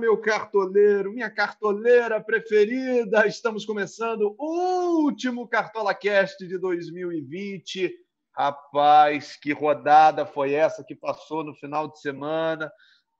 Meu cartoleiro, minha cartoleira preferida. Estamos começando o último Cartola Cast de 2020. Rapaz, que rodada foi essa que passou no final de semana?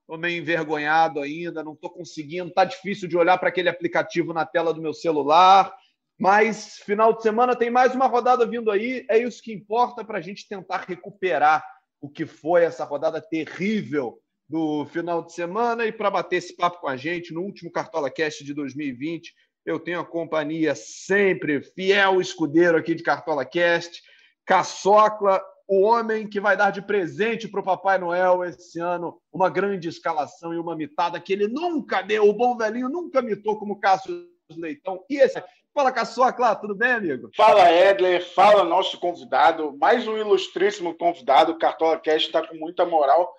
Estou meio envergonhado ainda, não estou conseguindo. Tá difícil de olhar para aquele aplicativo na tela do meu celular. Mas final de semana tem mais uma rodada vindo aí. É isso que importa para a gente tentar recuperar o que foi essa rodada terrível do final de semana. E para bater esse papo com a gente no último Cartola Cast de 2020, eu tenho a companhia sempre fiel escudeiro aqui de Cartola Cast, Caçocla, o homem que vai dar de presente para o Papai Noel esse ano uma grande escalação e uma mitada que ele nunca deu. O bom velhinho nunca mitou como Cássio Leitão. E esse Fala, Caçocla, tudo bem, amigo? Fala, Edler. Fala, nosso convidado. Mais um ilustríssimo convidado. Cartola Cast está com muita moral.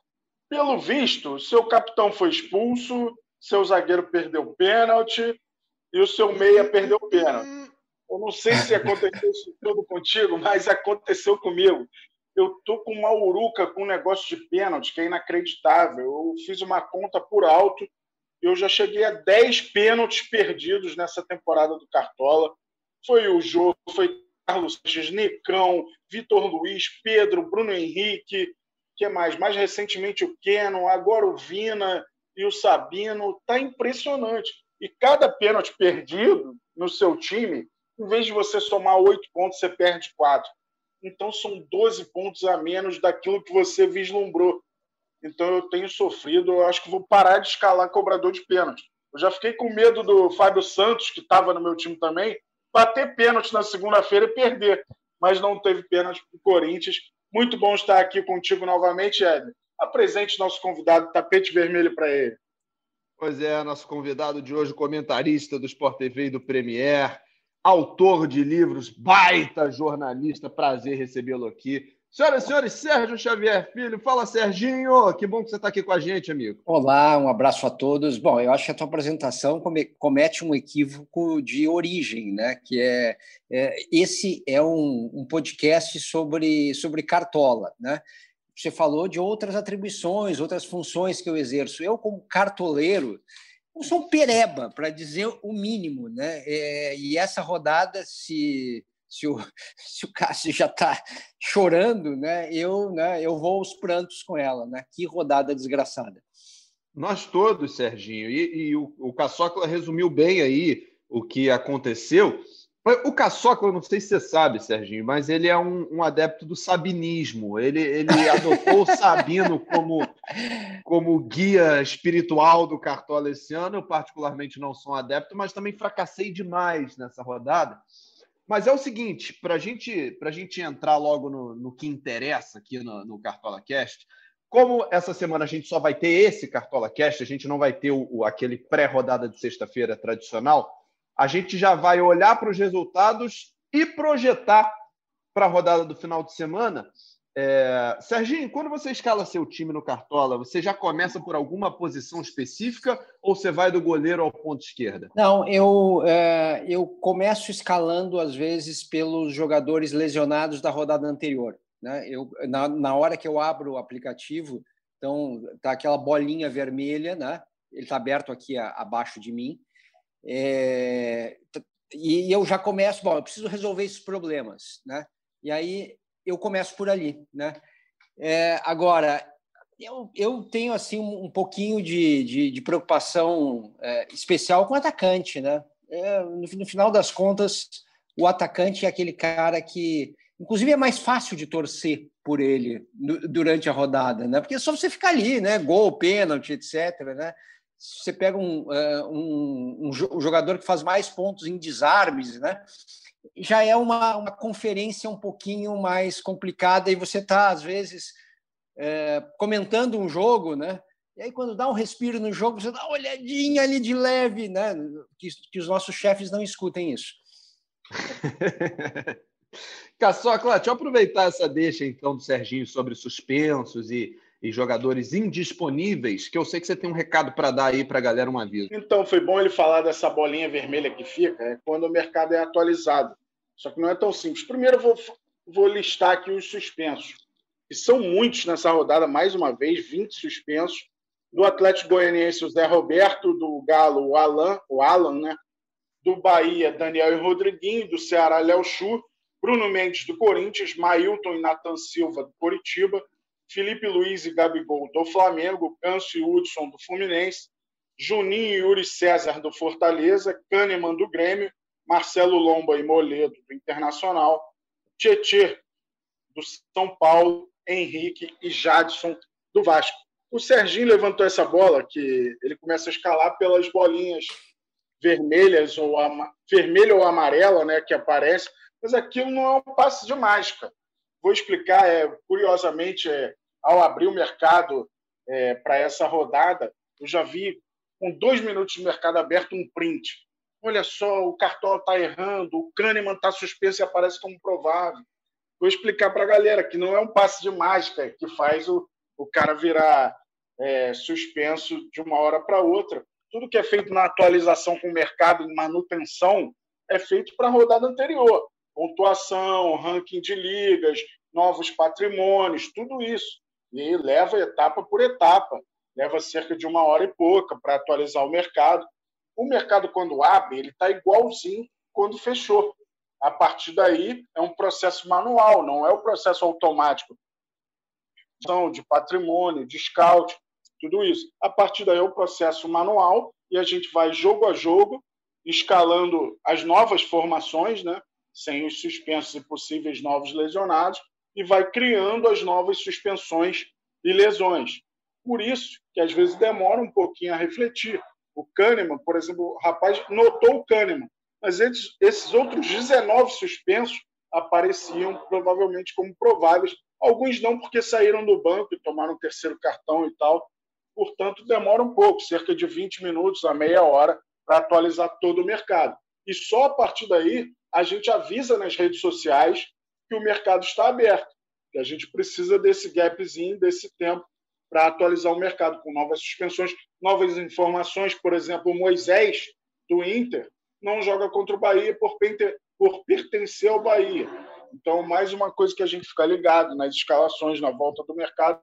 Pelo visto, seu capitão foi expulso, seu zagueiro perdeu pênalti e o seu meia perdeu pênalti. Eu não sei se aconteceu isso tudo contigo, mas aconteceu comigo. Eu tô com uma uruca com um negócio de pênalti que é inacreditável. Eu fiz uma conta por alto eu já cheguei a 10 pênaltis perdidos nessa temporada do Cartola. Foi o jogo, foi Carlos Sanches, Nicão, Vitor Luiz, Pedro, Bruno Henrique, que mais? Mais recentemente o Kenon, agora o Vina e o Sabino. Tá impressionante. E cada pênalti perdido no seu time, em vez de você somar oito pontos, você perde quatro. Então são 12 pontos a menos daquilo que você vislumbrou. Então eu tenho sofrido, eu acho que vou parar de escalar cobrador de pênalti. Eu já fiquei com medo do Fábio Santos, que estava no meu time também, bater pênalti na segunda-feira e perder. Mas não teve pênalti para o Corinthians. Muito bom estar aqui contigo novamente, Ed. Apresente nosso convidado, tapete vermelho para ele. Pois é, nosso convidado de hoje, comentarista do Sport TV e do Premier, autor de livros, baita jornalista, prazer recebê-lo aqui. Senhoras e senhores, Sérgio Xavier Filho. Fala, Serginho. Que bom que você está aqui com a gente, amigo. Olá, um abraço a todos. Bom, eu acho que a tua apresentação comete um equívoco de origem, né? Que é, é esse é um, um, podcast sobre, sobre cartola, né? Você falou de outras atribuições, outras funções que eu exerço. Eu, como cartoleiro, eu sou um pereba, para dizer o mínimo, né? É, e essa rodada, se se o, se o Cássio já está chorando, né, eu, né, eu vou aos prantos com ela. Né? Que rodada desgraçada. Nós todos, Serginho. E, e o, o Caçocla resumiu bem aí o que aconteceu. O Caçocla, não sei se você sabe, Serginho, mas ele é um, um adepto do sabinismo. Ele, ele adotou o Sabino como, como guia espiritual do Cartola esse ano. Eu, particularmente, não sou um adepto, mas também fracassei demais nessa rodada. Mas é o seguinte, para gente, a gente entrar logo no, no que interessa aqui no, no Cartola Cast, como essa semana a gente só vai ter esse Cartola Cast, a gente não vai ter o, o aquele pré-rodada de sexta-feira tradicional, a gente já vai olhar para os resultados e projetar para a rodada do final de semana é... Serginho, quando você escala seu time no Cartola, você já começa por alguma posição específica ou você vai do goleiro ao ponto esquerda? Não, eu, é, eu começo escalando, às vezes, pelos jogadores lesionados da rodada anterior. Né? Eu, na, na hora que eu abro o aplicativo, então tá aquela bolinha vermelha, né? ele está aberto aqui a, abaixo de mim. É, e eu já começo, bom, eu preciso resolver esses problemas. Né? E aí eu começo por ali, né? É, agora, eu, eu tenho assim um, pouquinho de, de, de preocupação é, especial com o atacante, né? É, no, no, final das contas, o atacante é aquele cara que, inclusive, é mais fácil de torcer por ele durante a rodada, né? Porque é só você ficar ali, né? Gol, pênalti, etc. Né? Você pega um, é, um, um jogador que faz mais pontos em desarmes, né? Já é uma, uma conferência um pouquinho mais complicada e você está, às vezes, é, comentando um jogo, né? E aí, quando dá um respiro no jogo, você dá uma olhadinha ali de leve, né? Que, que os nossos chefes não escutem isso. Caçocla, deixa eu aproveitar essa deixa, então, do Serginho sobre suspensos e, e jogadores indisponíveis, que eu sei que você tem um recado para dar aí para a galera, um aviso. Então, foi bom ele falar dessa bolinha vermelha que fica, é quando o mercado é atualizado. Só que não é tão simples. Primeiro, eu vou, vou listar aqui os suspensos, que são muitos nessa rodada, mais uma vez, 20 suspensos. Do Atlético Goianiense, o Zé Roberto. Do Galo, o Alan, o Alan né? Do Bahia, Daniel e Rodriguinho. Do Ceará, Léo Chu. Bruno Mendes, do Corinthians. Mailton e Nathan Silva, do Coritiba. Felipe Luiz e Gabigol, do Flamengo. Câncio e Hudson, do Fluminense. Juninho e Yuri César, do Fortaleza. Kahneman, do Grêmio. Marcelo Lomba e Moledo, do Internacional. Tietê, do São Paulo. Henrique e Jadson, do Vasco. O Serginho levantou essa bola, que ele começa a escalar pelas bolinhas vermelhas ou vermelha ou amarela, né, que aparece, mas aquilo não é um passe de mágica. Vou explicar, é, curiosamente, é, ao abrir o mercado é, para essa rodada, eu já vi com dois minutos de mercado aberto um print. Olha só, o Cartola está errando, o Kahneman está suspenso e aparece como provável. Vou explicar para a galera que não é um passe de mágica que faz o, o cara virar é, suspenso de uma hora para outra. Tudo que é feito na atualização com o mercado, em manutenção, é feito para a rodada anterior. Pontuação, ranking de ligas, novos patrimônios, tudo isso. E leva etapa por etapa. Leva cerca de uma hora e pouca para atualizar o mercado. O mercado, quando abre, ele está igualzinho quando fechou. A partir daí, é um processo manual, não é o um processo automático de patrimônio, de scout, tudo isso. A partir daí é o processo manual e a gente vai jogo a jogo escalando as novas formações, né, sem os suspensos e possíveis novos lesionados, e vai criando as novas suspensões e lesões. Por isso que às vezes demora um pouquinho a refletir. O Kahneman, por exemplo, o rapaz notou o Kahneman, mas esses, outros 19 suspensos apareciam provavelmente como prováveis Alguns não, porque saíram do banco e tomaram o terceiro cartão e tal. Portanto, demora um pouco, cerca de 20 minutos a meia hora, para atualizar todo o mercado. E só a partir daí a gente avisa nas redes sociais que o mercado está aberto, que a gente precisa desse gapzinho, desse tempo, para atualizar o mercado com novas suspensões, novas informações. Por exemplo, o Moisés, do Inter, não joga contra o Bahia por, por pertencer ao Bahia. Então, mais uma coisa que a gente fica ligado nas escalações, na volta do mercado.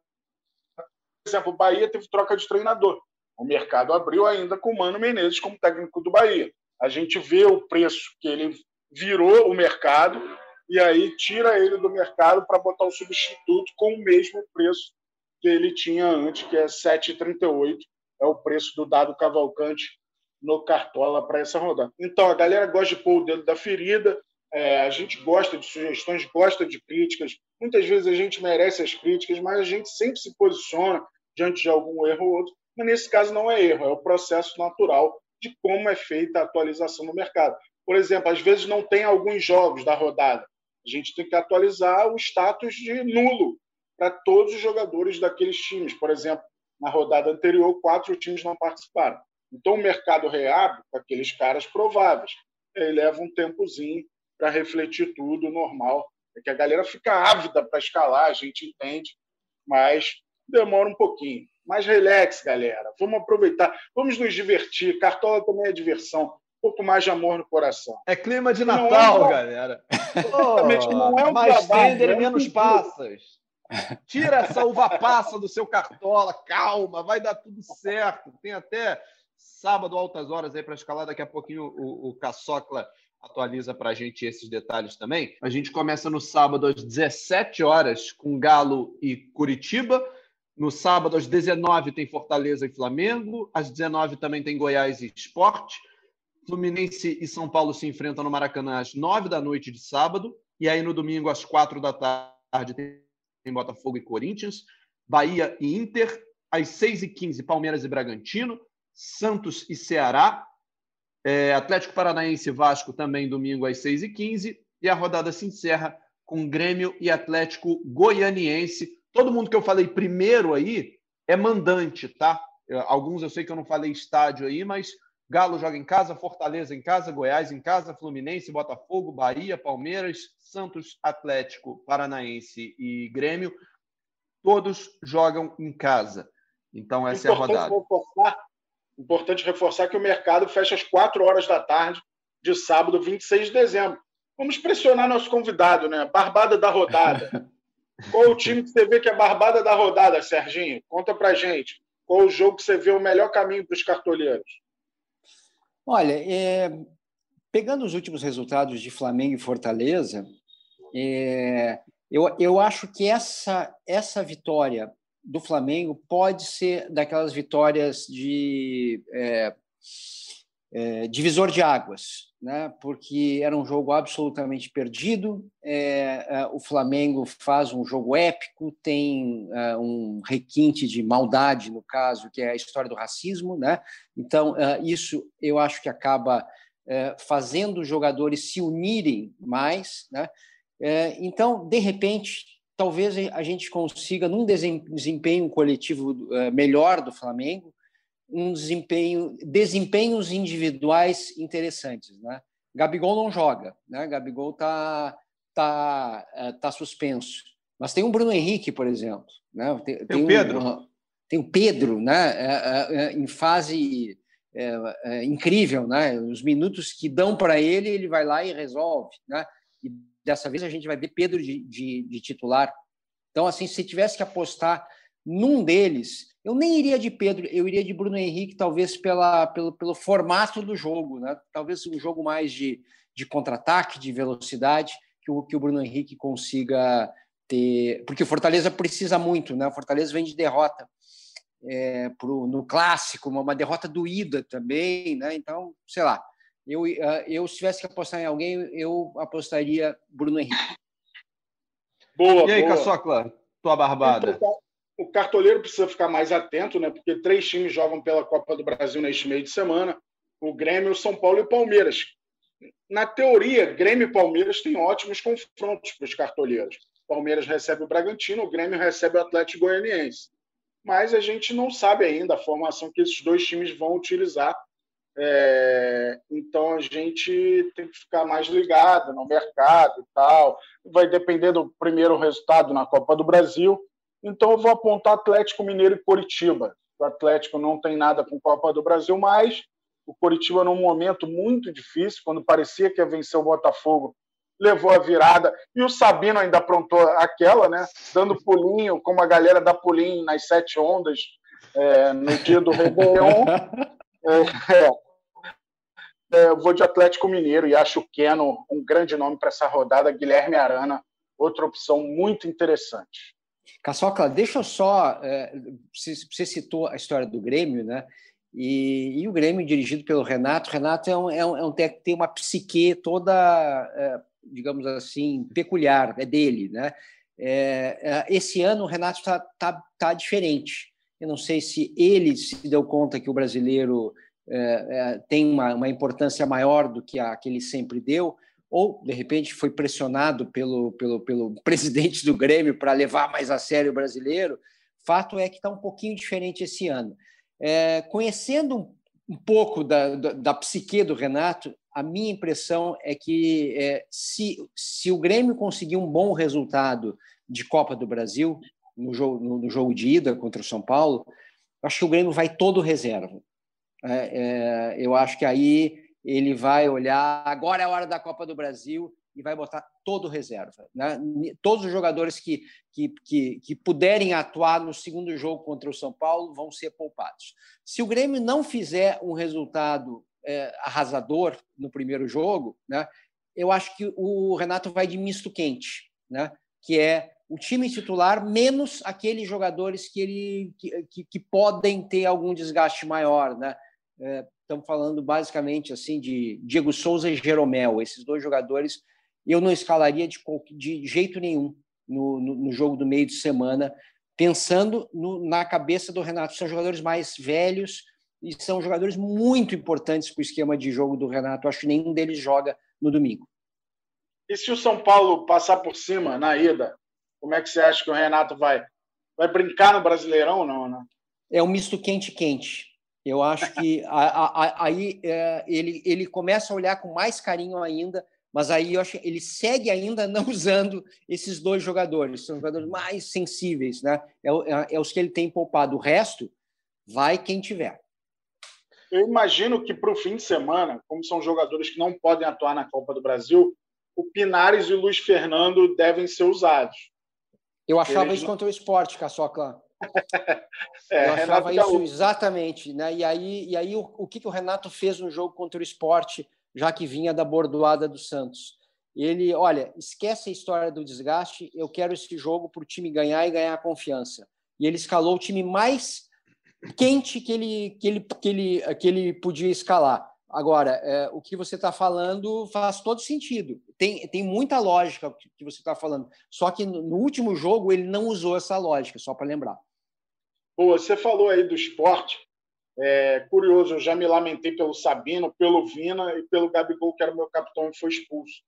Por exemplo, o Bahia teve troca de treinador. O mercado abriu ainda com o Mano Menezes como técnico do Bahia. A gente vê o preço que ele virou o mercado e aí tira ele do mercado para botar o substituto com o mesmo preço que ele tinha antes, que é 7,38. É o preço do dado Cavalcante no Cartola para essa rodada. Então, a galera gosta de pôr o dedo da ferida, é, a gente gosta de sugestões, gosta de críticas. Muitas vezes a gente merece as críticas, mas a gente sempre se posiciona diante de algum erro ou outro. Mas nesse caso não é erro, é o processo natural de como é feita a atualização no mercado. Por exemplo, às vezes não tem alguns jogos da rodada. A gente tem que atualizar o status de nulo para todos os jogadores daqueles times. Por exemplo, na rodada anterior, quatro times não participaram. Então, o mercado reabre com aqueles caras prováveis. Ele leva um tempozinho para refletir tudo normal. É que a galera fica ávida para escalar, a gente entende, mas demora um pouquinho. Mas relax, galera. Vamos aproveitar, vamos nos divertir. Cartola também é diversão. Um pouco mais de amor no coração. É clima de Natal, é um... galera. Exatamente, não é um mais tender e menos passas. Tira essa uva passa do seu cartola, calma, vai dar tudo certo. Tem até sábado, altas horas aí para escalar. Daqui a pouquinho o, o Caçocla atualiza para a gente esses detalhes também. A gente começa no sábado às 17 horas com Galo e Curitiba. No sábado, às 19 tem Fortaleza e Flamengo. Às 19 também tem Goiás e Esporte. Fluminense e São Paulo se enfrentam no Maracanã às 9 da noite de sábado. E aí, no domingo, às 4 da tarde, tem Botafogo e Corinthians. Bahia e Inter. Às 6h15, Palmeiras e Bragantino. Santos e Ceará. É, Atlético Paranaense e Vasco também domingo às 6h15. E a rodada se encerra com Grêmio e Atlético Goianiense. Todo mundo que eu falei primeiro aí é mandante, tá? Alguns eu sei que eu não falei estádio aí, mas Galo joga em casa, Fortaleza em casa, Goiás em casa, Fluminense, Botafogo, Bahia, Palmeiras, Santos, Atlético, Paranaense e Grêmio. Todos jogam em casa. Então, essa Importante é a rodada. Importante reforçar que o mercado fecha às 4 horas da tarde de sábado, 26 de dezembro. Vamos pressionar nosso convidado, né? Barbada da rodada. Qual o time que você vê que é barbada da rodada, Serginho? Conta pra gente. Qual o jogo que você vê o melhor caminho para os cartoleiros? Olha, é, pegando os últimos resultados de Flamengo e Fortaleza, é, eu, eu acho que essa, essa vitória do Flamengo pode ser daquelas vitórias de é, é, divisor de águas, né? porque era um jogo absolutamente perdido. É, é, o Flamengo faz um jogo épico, tem é, um requinte de maldade, no caso, que é a história do racismo. Né? Então, é, isso eu acho que acaba é, fazendo os jogadores se unirem mais. Né? então, de repente, talvez a gente consiga, num desempenho coletivo melhor do Flamengo, um desempenho, desempenhos individuais interessantes. Né? Gabigol não joga, né? Gabigol está tá, é, tá suspenso. Mas tem o Bruno Henrique, por exemplo. Né? Tem, tem, tem o Pedro. Um, tem o Pedro, né? É, é, em fase é, é, incrível, né? Os minutos que dão para ele, ele vai lá e resolve, né? E dessa vez a gente vai ver Pedro de, de, de titular. Então, assim, se tivesse que apostar num deles, eu nem iria de Pedro, eu iria de Bruno Henrique, talvez pela, pelo, pelo formato do jogo, né? talvez um jogo mais de, de contra-ataque, de velocidade, que o, que o Bruno Henrique consiga ter. Porque o Fortaleza precisa muito, né? O Fortaleza vem de derrota é, pro, no clássico, uma, uma derrota doída também, né? Então, sei lá, eu, eu se tivesse que apostar em alguém, eu apostaria Bruno Henrique. Boa, e aí, boa. Caçocla, tua barbada? O cartoleiro precisa ficar mais atento, né? Porque três times jogam pela Copa do Brasil neste meio de semana: o Grêmio, o São Paulo e o Palmeiras. Na teoria, Grêmio e Palmeiras têm ótimos confrontos para os cartoleiros. O Palmeiras recebe o Bragantino, o Grêmio recebe o Atlético Goianiense. Mas a gente não sabe ainda a formação que esses dois times vão utilizar. É... então a gente tem que ficar mais ligado no mercado e tal. Vai depender do primeiro resultado na Copa do Brasil então eu vou apontar Atlético Mineiro e Coritiba. O Atlético não tem nada com Copa do Brasil, mas o Coritiba num momento muito difícil, quando parecia que ia vencer o Botafogo, levou a virada e o Sabino ainda aprontou aquela, né? Dando pulinho, como a galera dá pulinho nas sete ondas é, no dia do Réveillon. É, é, eu vou de Atlético Mineiro e acho o Keno um grande nome para essa rodada. Guilherme Arana, outra opção muito interessante. Caçoca, deixa eu só. É, você citou a história do Grêmio, né? E, e, o Grêmio, dirigido pelo Renato, Renato é um, é um, é um tem uma psique toda, é, digamos assim, peculiar, é dele, né? É, é esse ano o Renato está tá, tá diferente. Eu não sei se ele se deu conta que o brasileiro tem uma, uma importância maior do que a que ele sempre deu, ou de repente foi pressionado pelo, pelo, pelo presidente do Grêmio para levar mais a sério o brasileiro. Fato é que está um pouquinho diferente esse ano. É, conhecendo um, um pouco da, da, da, psique do Renato, a minha impressão é que é, se, se o Grêmio conseguir um bom resultado de Copa do Brasil, no jogo, no, no jogo de ida contra o São Paulo, acho que o Grêmio vai todo reserva. É, é, eu acho que aí ele vai olhar, agora é a hora da Copa do Brasil e vai botar todo reserva. Né? Todos os jogadores que, que, que, que, puderem atuar no segundo jogo contra o São Paulo vão ser poupados. Se o Grêmio não fizer um resultado é, arrasador no primeiro jogo, né, eu acho que o Renato vai de misto quente, né, que é o time titular menos aqueles jogadores que, ele, que, que podem ter algum desgaste maior. Né? É, estamos falando basicamente assim de Diego Souza e Jeromel, esses dois jogadores eu não escalaria de, de jeito nenhum no, no, no, jogo do meio de semana, pensando no, na cabeça do Renato. São jogadores mais velhos e são jogadores muito importantes para o esquema de jogo do Renato. acho que nenhum deles joga no domingo. E se o São Paulo passar por cima na ida, como é que você acha que o Renato vai? Vai brincar no Brasileirão ou não? Né? É um misto quente-quente. Eu acho que aí é, ele, ele começa a olhar com mais carinho ainda, mas aí eu acho que ele segue ainda não usando esses dois jogadores, são jogadores mais sensíveis, né? É, é, é os que ele tem poupado. O resto vai quem tiver. Eu imagino que para o fim de semana, como são jogadores que não podem atuar na Copa do Brasil, o Pinares e o Luiz Fernando devem ser usados. Eu achava Eles... isso contra o esporte, Caçocla. É, eu achava Renato isso exatamente. Né? E aí, e aí o, o que, que o Renato fez no jogo contra o esporte, já que vinha da bordoada do Santos? Ele, olha, esquece a história do desgaste, eu quero esse jogo para o time ganhar e ganhar confiança. E ele escalou o time mais quente que ele, que ele, que ele, que ele podia escalar. Agora, é, o que você está falando faz todo sentido. Tem, tem muita lógica que você está falando. Só que no último jogo ele não usou essa lógica, só para lembrar. Pô, você falou aí do esporte. É, curioso, eu já me lamentei pelo Sabino, pelo Vina e pelo Gabigol, que era o meu capitão e foi expulso.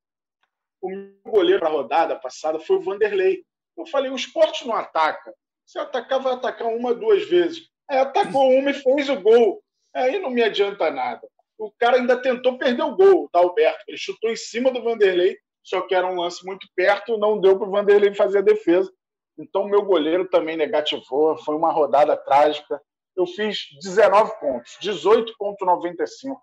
O meu goleiro na rodada passada foi o Vanderlei. Eu falei, o esporte não ataca. Se atacar, vai atacar uma, duas vezes. Aí atacou uma e fez o gol. Aí não me adianta nada o cara ainda tentou perder o gol da Alberto. Ele chutou em cima do Vanderlei, só que era um lance muito perto, não deu para o Vanderlei fazer a defesa. Então, meu goleiro também negativou. Foi uma rodada trágica. Eu fiz 19 pontos, 18,95.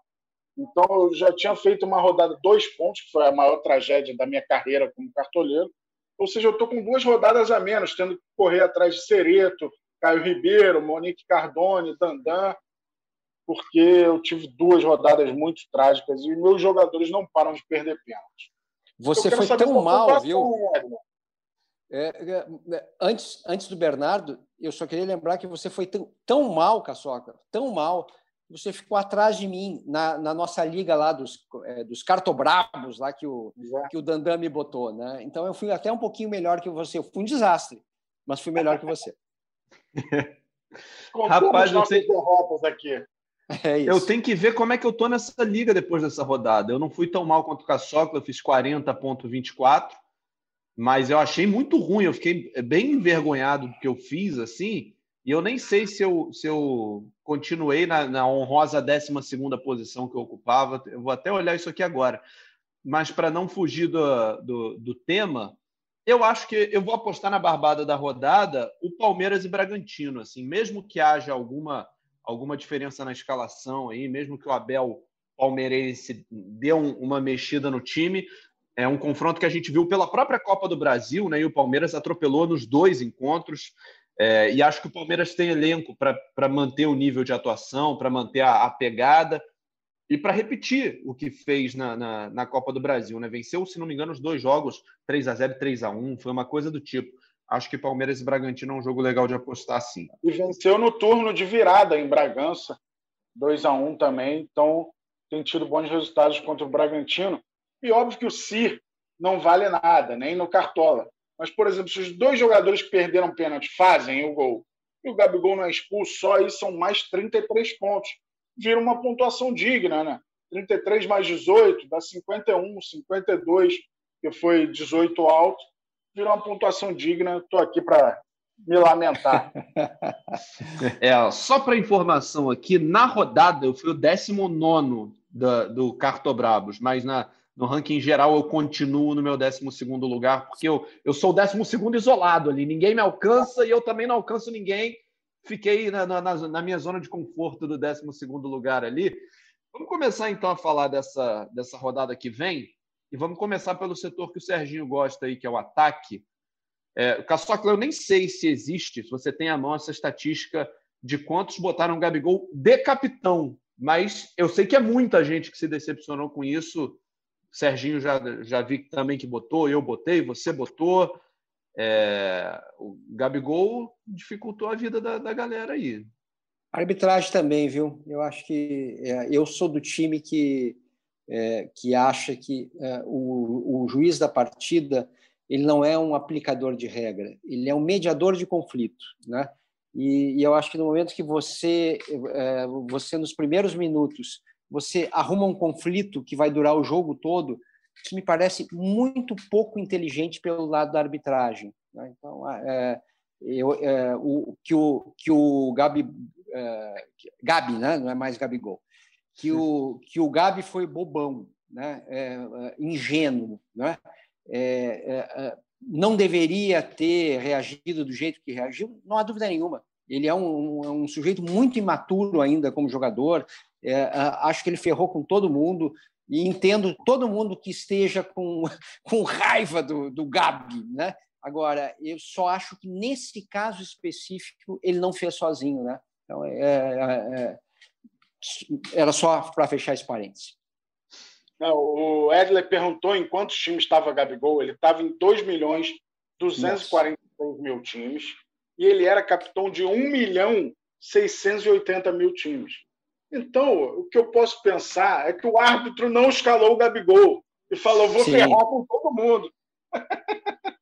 Então, eu já tinha feito uma rodada, dois pontos, que foi a maior tragédia da minha carreira como cartoleiro. Ou seja, eu estou com duas rodadas a menos, tendo que correr atrás de Cereto, Caio Ribeiro, Monique Cardone, Dandan porque eu tive duas rodadas muito trágicas e meus jogadores não param de perder pênaltis. Você foi tão mal, viu? É, é, é, antes, antes do Bernardo, eu só queria lembrar que você foi tão, tão mal, Caçoca, tão mal, que você ficou atrás de mim na, na nossa liga lá dos, é, dos cartobrabos, lá que o, que o Dandan me botou. Né? Então eu fui até um pouquinho melhor que você. Eu fui um desastre, mas fui melhor que você. Rapaz, eu sei... derrotas aqui. É eu tenho que ver como é que eu tô nessa liga depois dessa rodada. Eu não fui tão mal quanto o Caçocla, eu fiz 40,24, mas eu achei muito ruim. Eu fiquei bem envergonhado do que eu fiz, assim, e eu nem sei se eu, se eu continuei na, na honrosa 12 posição que eu ocupava. Eu vou até olhar isso aqui agora. Mas para não fugir do, do, do tema, eu acho que eu vou apostar na barbada da rodada o Palmeiras e Bragantino. Assim, mesmo que haja alguma alguma diferença na escalação aí, mesmo que o Abel palmeirense dê um, uma mexida no time. É um confronto que a gente viu pela própria Copa do Brasil, né? E o Palmeiras atropelou nos dois encontros. É, e acho que o Palmeiras tem elenco para manter o nível de atuação, para manter a, a, pegada e para repetir o que fez na, na, na, Copa do Brasil. Né? Venceu, se não me engano, os dois jogos 3 a 0 e 3 a 1 foi uma coisa do tipo. Acho que Palmeiras e Bragantino é um jogo legal de apostar sim. E venceu no turno de virada em Bragança, 2 a 1 também. Então tem tido bons resultados contra o Bragantino. E óbvio que o CIR não vale nada, nem no Cartola. Mas, por exemplo, se os dois jogadores que perderam pênalti fazem o gol e o Gabigol não é expulso, só aí são mais 33 pontos. Vira uma pontuação digna, né? 33 mais 18 dá 51, 52, que foi 18 alto virou uma pontuação digna. Estou aqui para me lamentar. É, só para informação aqui, na rodada eu fui o 19 do, do Cartobrabos, mas na, no ranking geral eu continuo no meu 12 lugar, porque eu, eu sou o 12 isolado ali, ninguém me alcança e eu também não alcanço ninguém. Fiquei na, na, na minha zona de conforto do 12 lugar ali. Vamos começar então a falar dessa, dessa rodada que vem. E vamos começar pelo setor que o Serginho gosta aí, que é o ataque. É, Caçocla, eu nem sei se existe, se você tem à mão essa estatística de quantos botaram o Gabigol de capitão, mas eu sei que é muita gente que se decepcionou com isso. Serginho já, já vi também que botou, eu botei, você botou. É, o Gabigol dificultou a vida da, da galera aí. A arbitragem também, viu? Eu acho que é, eu sou do time que é, que acha que é, o, o, juiz da partida ele não é um aplicador de regra, ele é um mediador de conflito, né? E, e eu acho que no momento que você, é, você nos primeiros minutos, você arruma um conflito que vai durar o jogo todo, isso me parece muito pouco inteligente pelo lado da arbitragem. Né? Então, é, eu, é, o, que o que o Gabi, é, Gabi, né? Não é mais Gabigol que o, que o Gabi foi bobão, né? É, é, ingênuo, né? É, é, é, não deveria ter reagido do jeito que reagiu, não há dúvida nenhuma. Ele é um, um, um sujeito muito imaturo ainda como jogador. É, acho que ele ferrou com todo mundo e entendo todo mundo que esteja com, com raiva do, do Gabi, né? Agora, eu só acho que nesse caso específico ele não fez sozinho, né? Então, é, é, era só para fechar esse parênteses. Não, o Edler perguntou em quantos times estava Gabigol. Ele estava em 2 milhões 243 mil times e ele era capitão de 1 milhão 680 mil times. Então, o que eu posso pensar é que o árbitro não escalou o Gabigol e falou: vou Sim. ferrar com todo mundo.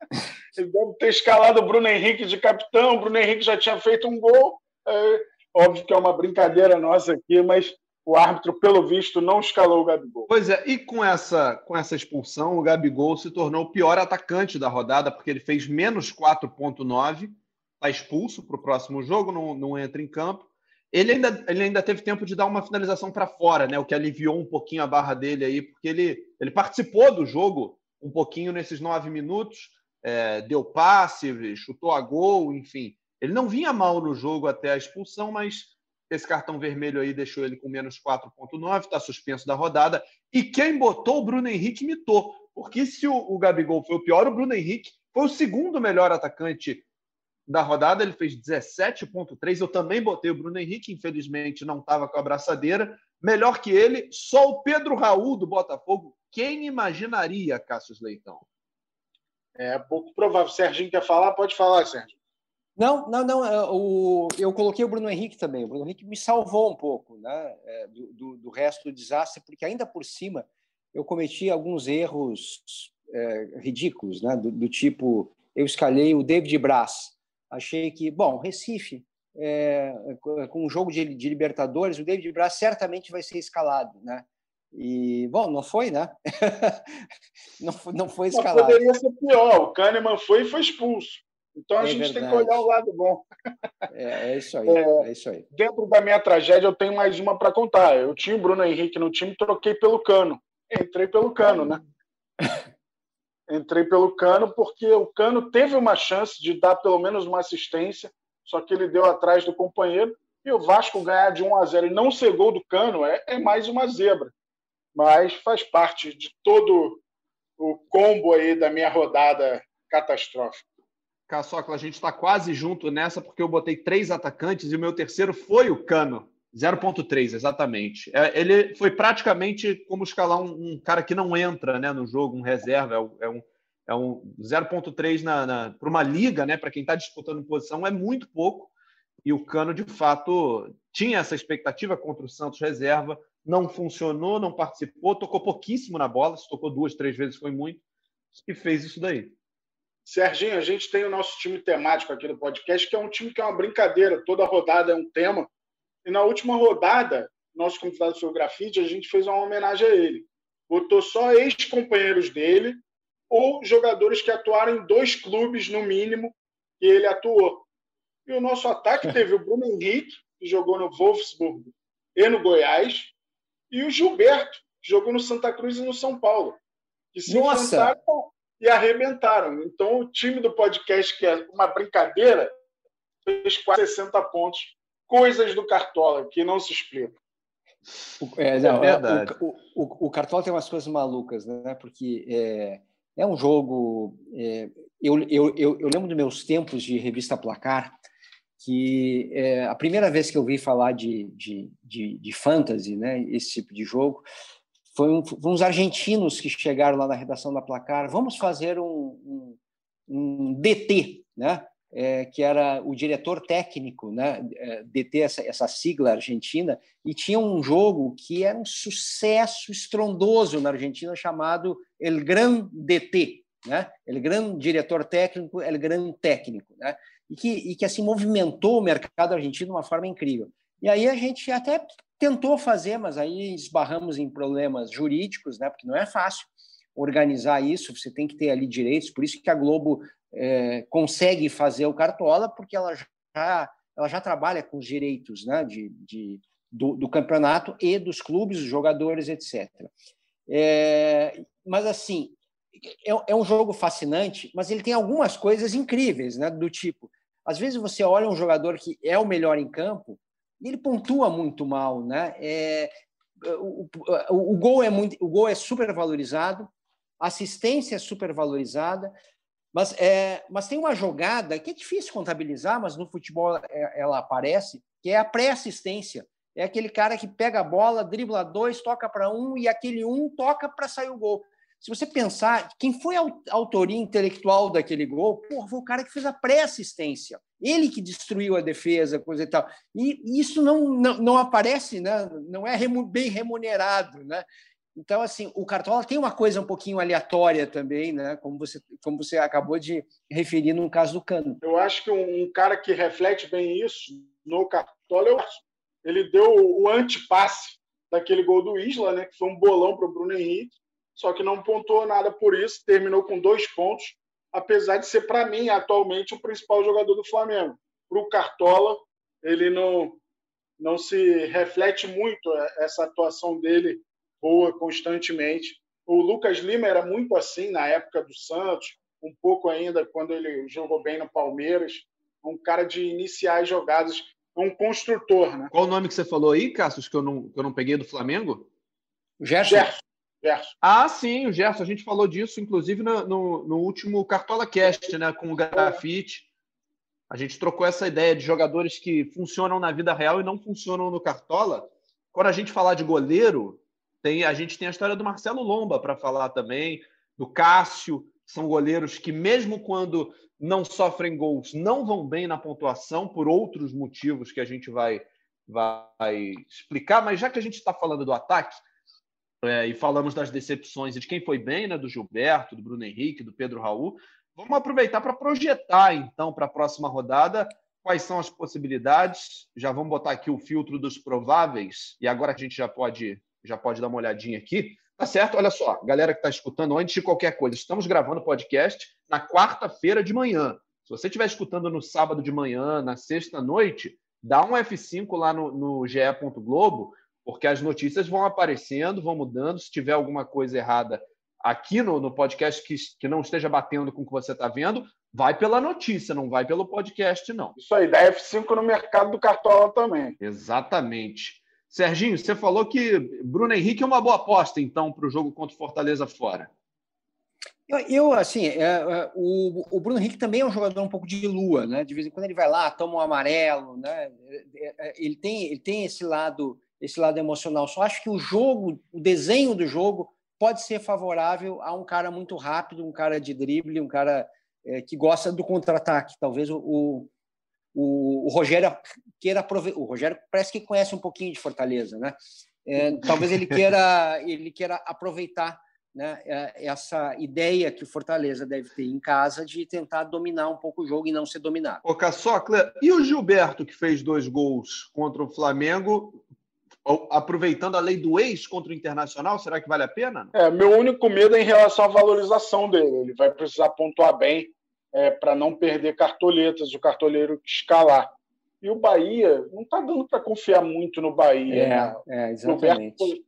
Ele deve ter escalado o Bruno Henrique de capitão. O Bruno Henrique já tinha feito um gol. É, óbvio que é uma brincadeira nossa aqui, mas o árbitro, pelo visto, não escalou o Gabigol. Pois é, e com essa, com essa expulsão, o Gabigol se tornou o pior atacante da rodada, porque ele fez menos 4,9, está expulso para o próximo jogo, não, não entra em campo. Ele ainda, ele ainda teve tempo de dar uma finalização para fora, né? O que aliviou um pouquinho a barra dele aí, porque ele, ele participou do jogo um pouquinho nesses nove minutos, é, deu passe, chutou a gol, enfim. Ele não vinha mal no jogo até a expulsão, mas esse cartão vermelho aí deixou ele com menos 4,9, está suspenso da rodada. E quem botou o Bruno Henrique mitou, porque se o, o Gabigol foi o pior, o Bruno Henrique foi o segundo melhor atacante da rodada, ele fez 17,3. Eu também botei o Bruno Henrique, infelizmente não estava com a braçadeira. Melhor que ele, só o Pedro Raul do Botafogo. Quem imaginaria, Cássio Leitão? É pouco provável. Serginho quer falar? Pode falar, Sérgio. Não, não, não. É, o, eu coloquei o Bruno Henrique também. O Bruno Henrique me salvou um pouco né, é, do, do, do resto do desastre, porque ainda por cima eu cometi alguns erros é, ridículos, né, do, do, tipo eu escalei o David Braz achei que, bom, Recife, é, com o jogo de, de, Libertadores, o David Braz certamente vai ser escalado, né? E, bom, não foi, né? não, não foi escalado. Mas poderia ser pior. O Kahneman foi e foi expulso. Então a é gente verdade. tem que olhar o lado bom. É, é isso aí, é, é, isso aí. Dentro da minha tragédia, eu tenho mais uma para contar. Eu tinha o Bruno Henrique no time, troquei pelo Cano. Entrei pelo Cano, né? entrei pelo Cano porque o Cano teve uma chance de dar pelo menos uma assistência, só que ele deu atrás do companheiro. E o Vasco ganhar de 1 a 0 e não ser gol do Cano é, é mais uma zebra. Mas faz parte de todo o combo aí da minha rodada catastrófica. Caçocla, a gente está quase junto nessa porque eu botei três atacantes e o meu terceiro foi o Cano. 0.3, exatamente. É, ele foi praticamente como escalar um, um, cara que não entra né, no jogo, um reserva. É, um, é um 0.3 na, na para uma liga, né, para quem está disputando posição, é muito pouco. E o Cano, de fato, tinha essa expectativa contra o Santos reserva, não funcionou, não participou, tocou pouquíssimo na bola, se tocou duas, três vezes foi muito, e fez isso daí. Serginho, a gente tem o nosso time temático aqui no podcast, que é um time que é uma brincadeira, toda rodada é um tema. E na última rodada, nosso convidado foi o Grafite, a gente fez uma homenagem a ele. Botou só ex-companheiros dele ou jogadores que atuaram em dois clubes, no mínimo, que ele atuou. E o nosso ataque teve o Bruno Henrique, que jogou no Wolfsburg e no Goiás, e o Gilberto, que jogou no Santa Cruz e no São Paulo. Que se Nossa. enfrentaram e arrebentaram. Então, o time do podcast, que é uma brincadeira, fez quase 60 pontos coisas do Cartola que não se explicam. É, não, é o, o, o, Cartola tem umas coisas malucas, né? Porque é, é um jogo. É, eu, eu, eu, eu, lembro dos meus tempos de revista Placar, que é, a primeira vez que eu vi falar de, de, de, de fantasy, né? Esse tipo de jogo, foi, um, uns argentinos que chegaram lá na redação da Placar. Vamos fazer um, um, um DT, né? é, que era o diretor técnico, né, é, DT, essa, essa sigla argentina, e tinha um jogo que era um sucesso estrondoso na Argentina chamado El Gran DT, né? El Gran Diretor Técnico, El Gran Técnico, né? E que, e que assim movimentou o mercado argentino de uma forma incrível. E aí a gente até tentou fazer, mas aí esbarramos em problemas jurídicos, né? Porque não é fácil organizar isso, você tem que ter ali direitos, por isso que a Globo é, consegue fazer o Cartola, porque ela já, ela já trabalha com os direitos né, de, de do, do, campeonato e dos clubes, dos jogadores, etc. É, mas, assim, é, é, um jogo fascinante, mas ele tem algumas coisas incríveis, né, do tipo, às vezes você olha um jogador que é o melhor em campo ele pontua muito mal, né? É, o, o, o, gol é muito, o gol é super valorizado, a assistência é super valorizada, Mas, é, mas tem uma jogada que é difícil contabilizar, mas no futebol é, ela aparece, que é a pré-assistência. É aquele cara que pega a bola, dribla dois, toca para um e aquele um toca para sair o gol. Se você pensar, quem foi a autoria intelectual daquele gol, porra, foi o cara que fez a pré-assistência. Ele que destruiu a defesa, coisa e tal. E isso não, não, não aparece, né? não é bem remunerado. Né? Então, assim, o Cartola tem uma coisa um pouquinho aleatória também, né? como, você, como você acabou de referir no caso do Cano. Eu acho que um cara que reflete bem isso no Cartola ele deu o antipasse daquele gol do Isla, né, que foi um bolão para o Bruno Henrique, só que não pontuou nada por isso, terminou com dois pontos, apesar de ser, para mim, atualmente, o principal jogador do Flamengo. Para o Cartola, ele não, não se reflete muito é, essa atuação dele boa constantemente. O Lucas Lima era muito assim na época do Santos, um pouco ainda quando ele jogou bem no Palmeiras, um cara de iniciar jogadas um construtor. Né? Qual o nome que você falou aí, Cassius, que eu não, que eu não peguei do Flamengo? Gerson. Gerson. Gerson. Ah, sim, o Gerson. A gente falou disso, inclusive, no, no, no último Cartola Cast, né, com o Grafite. A gente trocou essa ideia de jogadores que funcionam na vida real e não funcionam no Cartola. Quando a gente falar de goleiro, tem, a gente tem a história do Marcelo Lomba para falar também, do Cássio, são goleiros que, mesmo quando não sofrem gols, não vão bem na pontuação por outros motivos que a gente vai, vai explicar, mas já que a gente está falando do ataque é, e falamos das decepções e de quem foi bem, né, do Gilberto, do Bruno Henrique, do Pedro Raul, vamos aproveitar para projetar então para a próxima rodada quais são as possibilidades. Já vamos botar aqui o filtro dos prováveis e agora a gente já pode já pode dar uma olhadinha aqui. Tá certo? Olha só, galera que está escutando, antes de qualquer coisa, estamos gravando o podcast na quarta-feira de manhã. Se você estiver escutando no sábado de manhã, na sexta noite, dá um F5 lá no, no GE. Globo, porque as notícias vão aparecendo, vão mudando. Se tiver alguma coisa errada aqui no, no podcast que, que não esteja batendo com o que você está vendo, vai pela notícia, não vai pelo podcast, não. Isso aí, dá F5 no mercado do Cartola também. Exatamente. Serginho, você falou que Bruno Henrique é uma boa aposta, então, para o jogo contra o Fortaleza fora. Eu, eu assim, é, é, o, o, Bruno Henrique também é um jogador um pouco de lua, né? De vez em quando ele vai lá, toma um amarelo, né? É, ele tem, ele tem esse lado, esse lado emocional. Só acho que o jogo, o desenho do jogo pode ser favorável a um cara muito rápido, um cara de drible, um cara é, que gosta do contra-ataque. Talvez o, o, o, Rogério queira. O Rogério parece que conhece um pouquinho de Fortaleza, né? É, talvez ele queira, ele queira aproveitar né, é, essa ideia que o Fortaleza deve ter em casa de tentar dominar um pouco o jogo e não ser dominado. Ô, Caçocla, e o Gilberto, que fez dois gols contra o Flamengo, aproveitando a lei do ex contra o Internacional, será que vale a pena? É, meu único medo é em relação à valorização dele. Ele vai precisar pontuar bem é, para não perder cartoletas, o cartoleiro escalar. E o Bahia, não está dando para confiar muito no Bahia. É, né? é exatamente. Gilberto foi,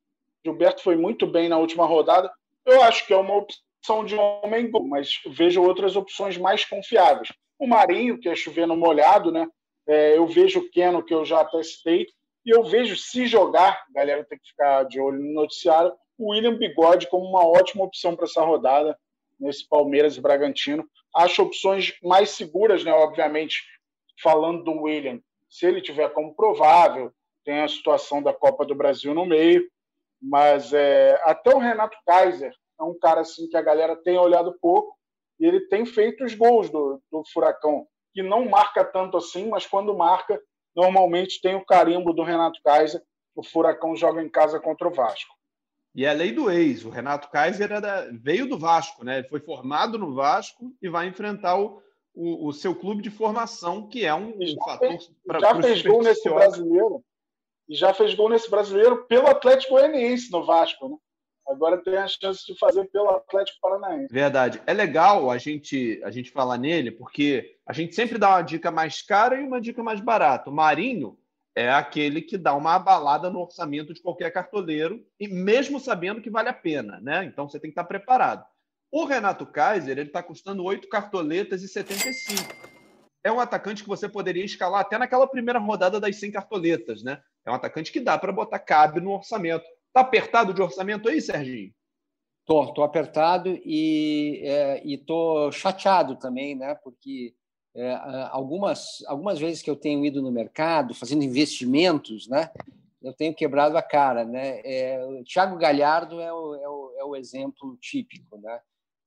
Gilberto foi muito bem na última rodada. Eu acho que é uma opção de homem gol, mas vejo outras opções mais confiáveis. O Marinho, que é chovendo molhado, né? É, eu vejo o Keno, que eu já testei, e eu vejo, se jogar, galera tem que ficar de olho no noticiário, o William Bigode como uma ótima opção para essa rodada, nesse Palmeiras e Bragantino acho opções mais seguras, né? Obviamente, falando do William, se ele tiver como provável, tem a situação da Copa do Brasil no meio, mas é, até o Renato Kaiser é um cara assim que a galera tem olhado pouco e ele tem feito os gols do, do Furacão, que não marca tanto assim, mas quando marca, normalmente tem o carimbo do Renato Kaiser. O Furacão joga em casa contra o Vasco. E é a lei do ex. O Renato Kaiser era, veio do Vasco, né? Ele foi formado no Vasco e vai enfrentar o, o, o seu clube de formação, que é um, um fator para Já fez gol nesse brasileiro. E já fez gol nesse brasileiro pelo Atlético Goianiense no Vasco, né? Agora tem a chance de fazer pelo Atlético Paranaense. Verdade. É legal a gente a gente falar nele, porque a gente sempre dá uma dica mais cara e uma dica mais barata. O Marinho é aquele que dá uma abalada no orçamento de qualquer cartoleiro, e mesmo sabendo que vale a pena, né? Então você tem que estar preparado. O Renato Kaiser, ele está custando 8 cartoletas e 75. É um atacante que você poderia escalar até naquela primeira rodada das 100 cartoletas, né? É um atacante que dá para botar cabe no orçamento. Tá apertado de orçamento aí, Serginho? Tô, tô apertado e é, e tô chateado também, né? Porque é, algumas algumas vezes que eu tenho ido no mercado fazendo investimentos, né? Eu tenho quebrado a cara, né? É, o Thiago Galhardo é o, é o, é o exemplo típico, né?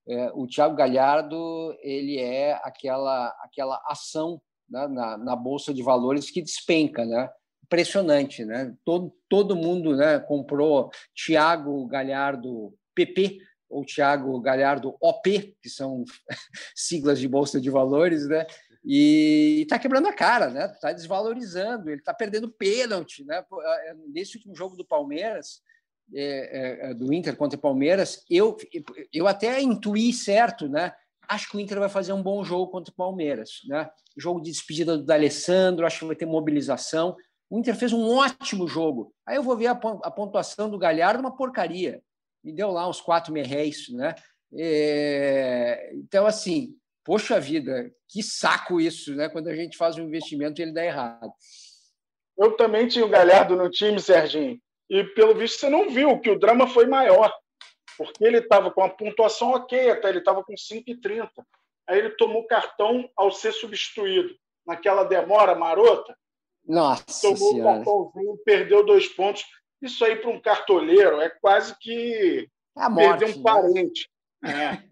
É, o Thiago Galhardo ele é aquela aquela ação né, na, na bolsa de valores que despenca, né? Impressionante, né? Todo todo mundo, né? Comprou Thiago Galhardo PP ou Thiago Galhardo OP, que são siglas de bolsa de valores, né? E está quebrando a cara, né? Está desvalorizando, ele está perdendo pênalti, né? É, nesse último jogo do Palmeiras, é, é, é, do Inter contra o Palmeiras, eu eu até intuí certo, né? Acho que o Inter vai fazer um bom jogo contra o Palmeiras, né? Jogo de despedida do D'Alessandro, acho que vai ter mobilização. O Inter fez um ótimo jogo. Aí eu vou ver a pontuação do Galhardo, uma porcaria me deu lá uns quatro merréis, né? É, então, assim, poxa vida, que saco isso, né? Quando a gente faz um investimento e ele dá errado. Eu também tinha o Galhardo no time, Serginho, e pelo visto você não viu que o drama foi maior, porque ele estava com a pontuação ok, até ele estava com 5,30. Aí ele tomou cartão ao ser substituído. Naquela demora marota, Nossa tomou o cartãozinho, perdeu dois pontos. Isso aí para um cartoleiro é quase que é morte, perder um né? parente. Né?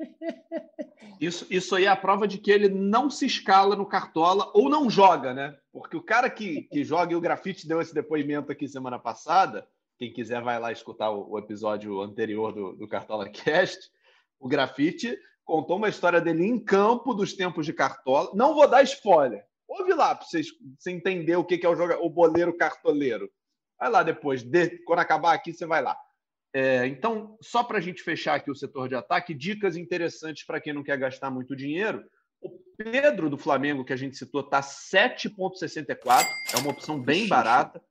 É. Isso, isso aí é a prova de que ele não se escala no Cartola ou não joga, né? Porque o cara que, que joga, e o Grafite deu esse depoimento aqui semana passada, quem quiser vai lá escutar o, o episódio anterior do, do Cartola Cast, o Grafite contou uma história dele em campo dos tempos de Cartola. Não vou dar spoiler. Ouve lá para você, você entender o que, que é o, joga, o boleiro cartoleiro. Vai lá depois, de, quando acabar aqui, você vai lá. É, então, só para a gente fechar aqui o setor de ataque, dicas interessantes para quem não quer gastar muito dinheiro. O Pedro do Flamengo, que a gente citou, está 7,64, é uma opção bem barata.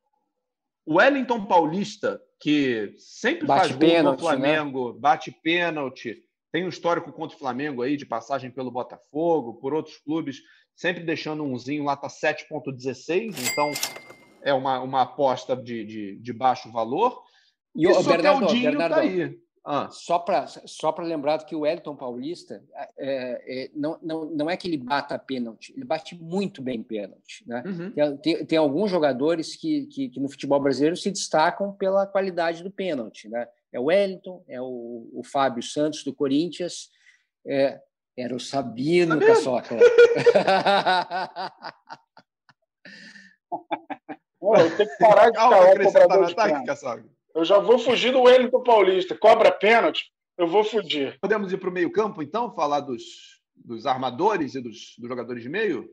O Wellington Paulista, que sempre bate faz pênalti, no né? Flamengo, né? bate pênalti, tem um histórico contra o Flamengo aí, de passagem pelo Botafogo, por outros clubes, sempre deixando umzinho lá, está 7,16, então é uma, uma aposta de, de, de baixo valor. E o Bernardo, Bernardo, tá aí. Ah. Só para só lembrar que o Wellington Paulista é, é, não, não, não é que ele bata pênalti, ele bate muito bem pênalti. Né? Uhum. Tem, tem, tem, alguns jogadores que, que, que, no futebol brasileiro se destacam pela qualidade do pênalti. Né? É o Wellington, é o, o Fábio Santos do Corinthians, é, era o Sabino, Sabino. Pô, eu tenho que parar de Calma, ficar cobrador de ataque, Eu já vou fugir do Wellington Paulista. Cobra pênalti, eu vou fugir. Podemos ir para o meio campo, então? Falar dos, dos armadores e dos, dos jogadores de meio?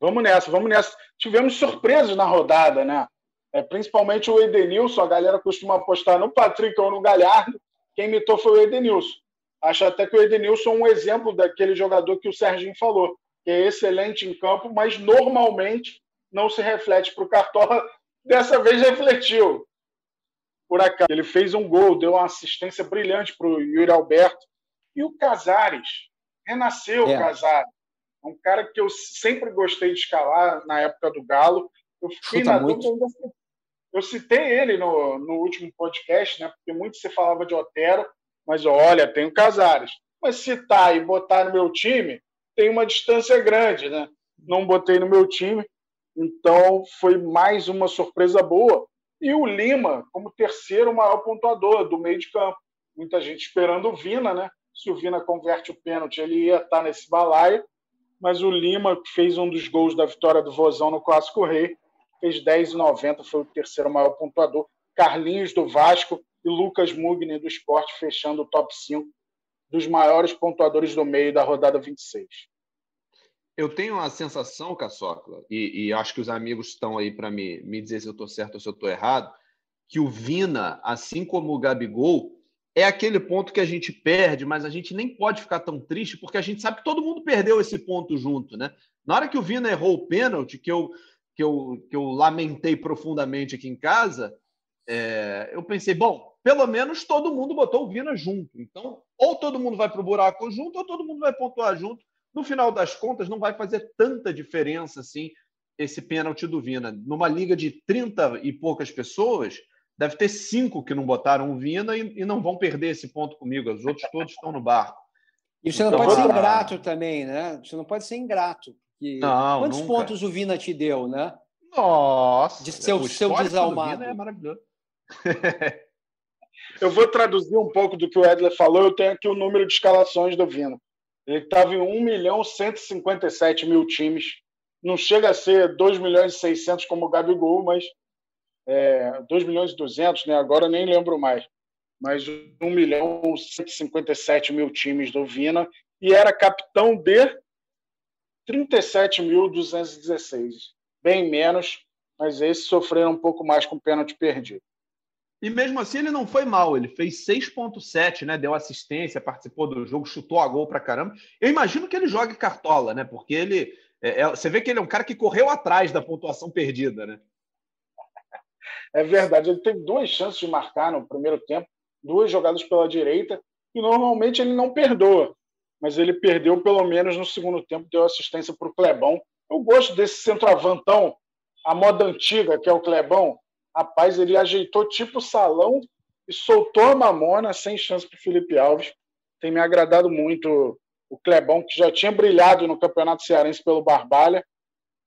Vamos nessa, vamos nessa. Tivemos surpresas na rodada, né? É, principalmente o Edenilson, a galera costuma apostar no Patrick ou no Galhardo. Quem imitou foi o Edenilson. Acho até que o Edenilson é um exemplo daquele jogador que o Serginho falou, que é excelente em campo, mas normalmente não se reflete para o Cartola. Dessa vez refletiu. Por acaso. Ele fez um gol, deu uma assistência brilhante para o Yuri Alberto. E o Casares. Renasceu é. o Casares. É um cara que eu sempre gostei de escalar na época do Galo. Eu fiquei Chuta na muito. dúvida. Eu citei ele no, no último podcast, né? Porque muito se falava de Otero, mas olha, tem o Casares. Mas citar e botar no meu time tem uma distância grande, né? Não botei no meu time. Então, foi mais uma surpresa boa. E o Lima, como terceiro maior pontuador do meio de campo. Muita gente esperando o Vina, né? Se o Vina converte o pênalti, ele ia estar nesse balaio. Mas o Lima, que fez um dos gols da vitória do Vozão no Clássico Rei, fez 10,90, foi o terceiro maior pontuador. Carlinhos do Vasco e Lucas Mugni do Esporte fechando o top 5 dos maiores pontuadores do meio da rodada 26 eu tenho a sensação, Caçocla, e, e acho que os amigos estão aí para me, me dizer se eu estou certo ou se eu estou errado, que o Vina, assim como o Gabigol, é aquele ponto que a gente perde, mas a gente nem pode ficar tão triste, porque a gente sabe que todo mundo perdeu esse ponto junto, né? Na hora que o Vina errou o pênalti, que eu, que eu, que eu lamentei profundamente aqui em casa, é, eu pensei, bom, pelo menos todo mundo botou o Vina junto. Então, ou todo mundo vai para o buraco junto, ou todo mundo vai pontuar junto no final das contas, não vai fazer tanta diferença assim esse pênalti do Vina. Numa liga de 30 e poucas pessoas, deve ter cinco que não botaram o Vina e, e não vão perder esse ponto comigo. Os outros todos estão no barco. E você não então, pode ser ingrato também, né? Você não pode ser ingrato. Não, Quantos nunca. pontos o Vina te deu, né? Nossa! De seu, seu desalmado. é maravilhoso. eu vou traduzir um pouco do que o Edler falou. Eu tenho aqui o número de escalações do Vina. Ele estava em 1 milhão 157 mil times. Não chega a ser 2 milhões e 600 como o Gabigol, mas é, 2 milhões e 200, né? agora nem lembro mais. Mas 1 milhão e 157 mil times do Vina. E era capitão de 37.216. Bem menos, mas esses sofreram um pouco mais com o pênalti perdido. E mesmo assim ele não foi mal, ele fez 6.7, né? Deu assistência, participou do jogo, chutou a gol pra caramba. Eu imagino que ele jogue cartola, né? Porque ele. É, é, você vê que ele é um cara que correu atrás da pontuação perdida, né? É verdade, ele teve duas chances de marcar no primeiro tempo, duas jogadas pela direita, e normalmente ele não perdoa, mas ele perdeu pelo menos no segundo tempo, deu assistência para o Clebão. Eu gosto desse centroavantão, a moda antiga, que é o Clebão, Rapaz, ele ajeitou tipo salão e soltou a mamona sem chance para Felipe Alves. Tem me agradado muito o Clebão, que já tinha brilhado no Campeonato Cearense pelo Barbalha,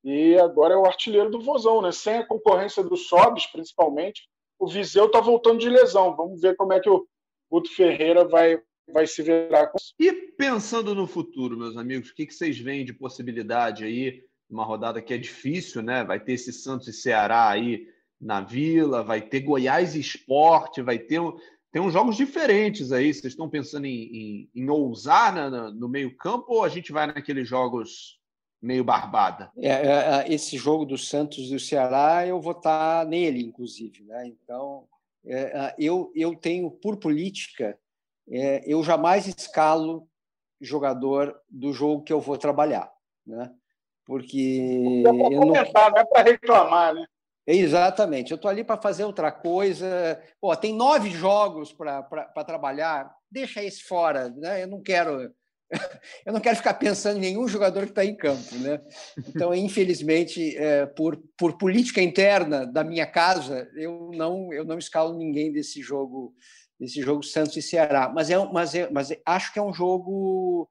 e agora é o artilheiro do Vozão, né? Sem a concorrência do Sobis, principalmente. O Viseu está voltando de lesão. Vamos ver como é que o Guto Ferreira vai, vai se virar com isso. E pensando no futuro, meus amigos, o que, que vocês veem de possibilidade aí? Uma rodada que é difícil, né? Vai ter esse Santos e Ceará aí na Vila, vai ter Goiás Esporte, vai ter tem uns jogos diferentes aí. Vocês estão pensando em, em, em ousar na, no meio-campo ou a gente vai naqueles jogos meio barbada? É, é, é, esse jogo do Santos e do Ceará, eu vou estar nele, inclusive. Né? Então, é, é eu, eu tenho, por política, é, eu jamais escalo jogador do jogo que eu vou trabalhar. Né? Porque. É para comentar, não é para reclamar, né? Exatamente. Eu estou ali para fazer outra coisa. Pô, tem nove jogos para trabalhar. Deixa esse fora. Né? Eu não quero. Eu não quero ficar pensando em nenhum jogador que está em campo, né? Então, infelizmente, é, por, por política interna da minha casa, eu não eu não escalo ninguém desse jogo desse jogo Santos e Ceará. Mas é mas é, mas acho que é um jogo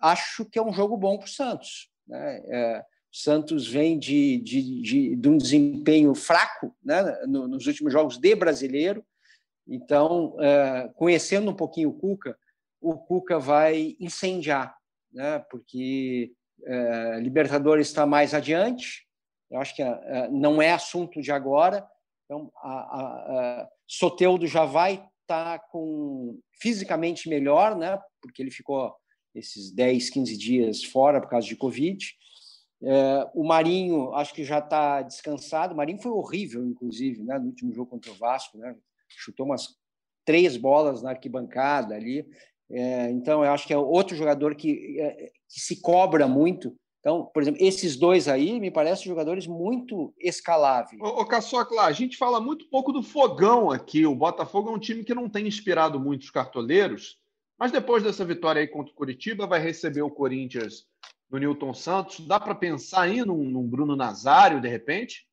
acho que é um jogo bom para o Santos, né? É, Santos vem de, de, de, de um desempenho fraco né, nos últimos jogos de brasileiro. Então, é, conhecendo um pouquinho o Cuca, o Cuca vai incendiar, né, porque é, Libertadores está mais adiante. Eu acho que é, não é assunto de agora. Então, a, a, a Soteudo já vai estar tá com fisicamente melhor, né, porque ele ficou esses 10, 15 dias fora por causa de Covid. É, o Marinho, acho que já está descansado. O Marinho foi horrível, inclusive, né, no último jogo contra o Vasco. Né? Chutou umas três bolas na arquibancada ali. É, então, eu acho que é outro jogador que, é, que se cobra muito. Então, por exemplo, esses dois aí me parecem jogadores muito escaláveis. Ô, ô Caçocla, a gente fala muito pouco do fogão aqui. O Botafogo é um time que não tem inspirado muitos cartoleiros, mas depois dessa vitória aí contra o Curitiba, vai receber o Corinthians no Newton Santos. Dá para pensar aí num, num, Bruno Nazário, de repente?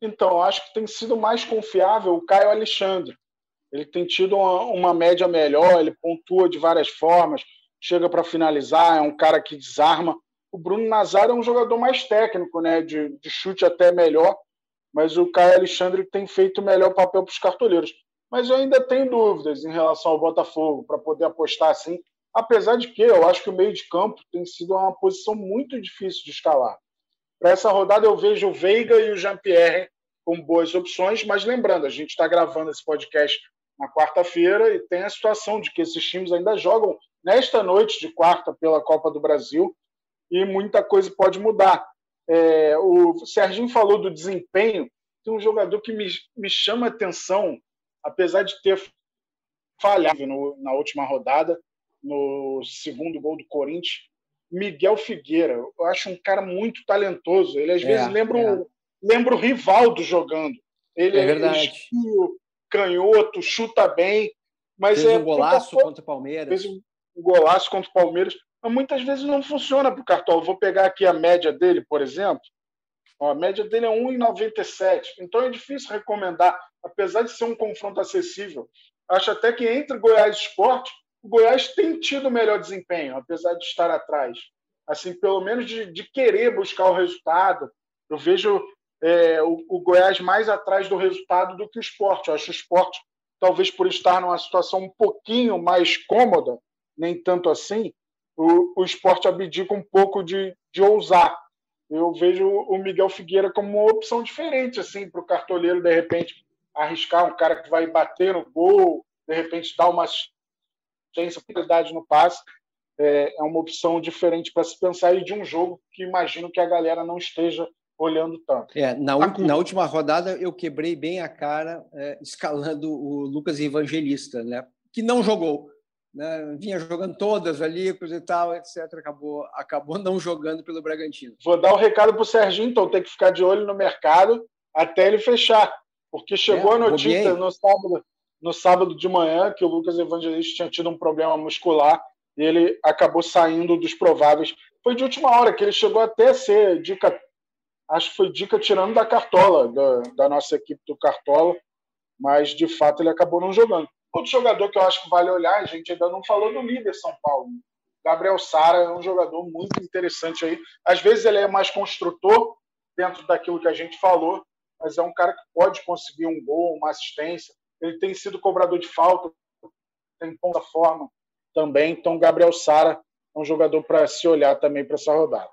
Então, acho que tem sido mais confiável o Caio Alexandre. Ele tem tido uma, uma média melhor, ele pontua de várias formas, chega para finalizar, é um cara que desarma. O Bruno Nazário é um jogador mais técnico, né, de, de chute até melhor, mas o Caio Alexandre tem feito o melhor papel para os cartoleiros. Mas eu ainda tenho dúvidas em relação ao Botafogo, para poder apostar assim. Apesar de que eu acho que o meio de campo tem sido uma posição muito difícil de escalar. Para essa rodada eu vejo o Veiga e o Jean-Pierre como boas opções, mas lembrando, a gente está gravando esse podcast na quarta-feira e tem a situação de que esses times ainda jogam nesta noite de quarta pela Copa do Brasil e muita coisa pode mudar. É, o Serginho falou do desempenho, tem um jogador que me, me chama atenção, apesar de ter falhado no, na última rodada, no segundo gol do Corinthians, Miguel Figueira. Eu acho um cara muito talentoso. Ele às é, vezes lembra, é. o, lembra o Rivaldo jogando. Ele é, é verdade. Esquio, canhoto, chuta bem. Mas fez é um golaço contra o Palmeiras. Fez um golaço contra o Palmeiras. Mas muitas vezes não funciona para o Cartola. Vou pegar aqui a média dele, por exemplo. A média dele é 1,97. Então é difícil recomendar, apesar de ser um confronto acessível. Acho até que entre Goiás e Esporte, o Goiás tem tido melhor desempenho, apesar de estar atrás. Assim, pelo menos de, de querer buscar o resultado. Eu vejo é, o, o, Goiás mais atrás do resultado do que o esporte. Eu acho o esporte, talvez por estar numa situação um pouquinho mais cômoda, nem tanto assim, o, o esporte abdica um pouco de, de ousar. Eu vejo o Miguel Figueira como uma opção diferente assim para o cartoleiro, de repente, arriscar um cara que vai bater no gol, de repente dar uma assistência, qualidade no passe. É, é uma opção diferente para se pensar aí de um jogo que imagino que a galera não esteja olhando tanto. É, na, tá na, última rodada eu quebrei bem a cara é, escalando o Lucas Evangelista, né? que não jogou. Né? Vinha jogando todas ali, coisa e tal, etc. Acabou, acabou não jogando pelo Bragantino. Vou dar o um recado para o Serginho, então tem que ficar de olho no mercado até ele fechar. Porque chegou é, a notícia no sábado, no sábado de manhã que o Lucas Evangelista tinha tido um problema muscular e ele acabou saindo dos prováveis. Foi de última hora que ele chegou até a ser dica acho que foi dica tirando da Cartola, da, da, nossa equipe do Cartola, mas de fato ele acabou não jogando. Outro jogador que eu acho que vale olhar, a gente ainda não falou do líder São Paulo. Gabriel Sara é um jogador muito interessante aí. Às vezes ele é mais construtor dentro daquilo que a gente falou, mas é um cara que pode conseguir um gol, uma assistência. Ele tem sido cobrador de falta, tem ponta forma também. Então, Gabriel Sara é um jogador para se olhar também para essa rodada.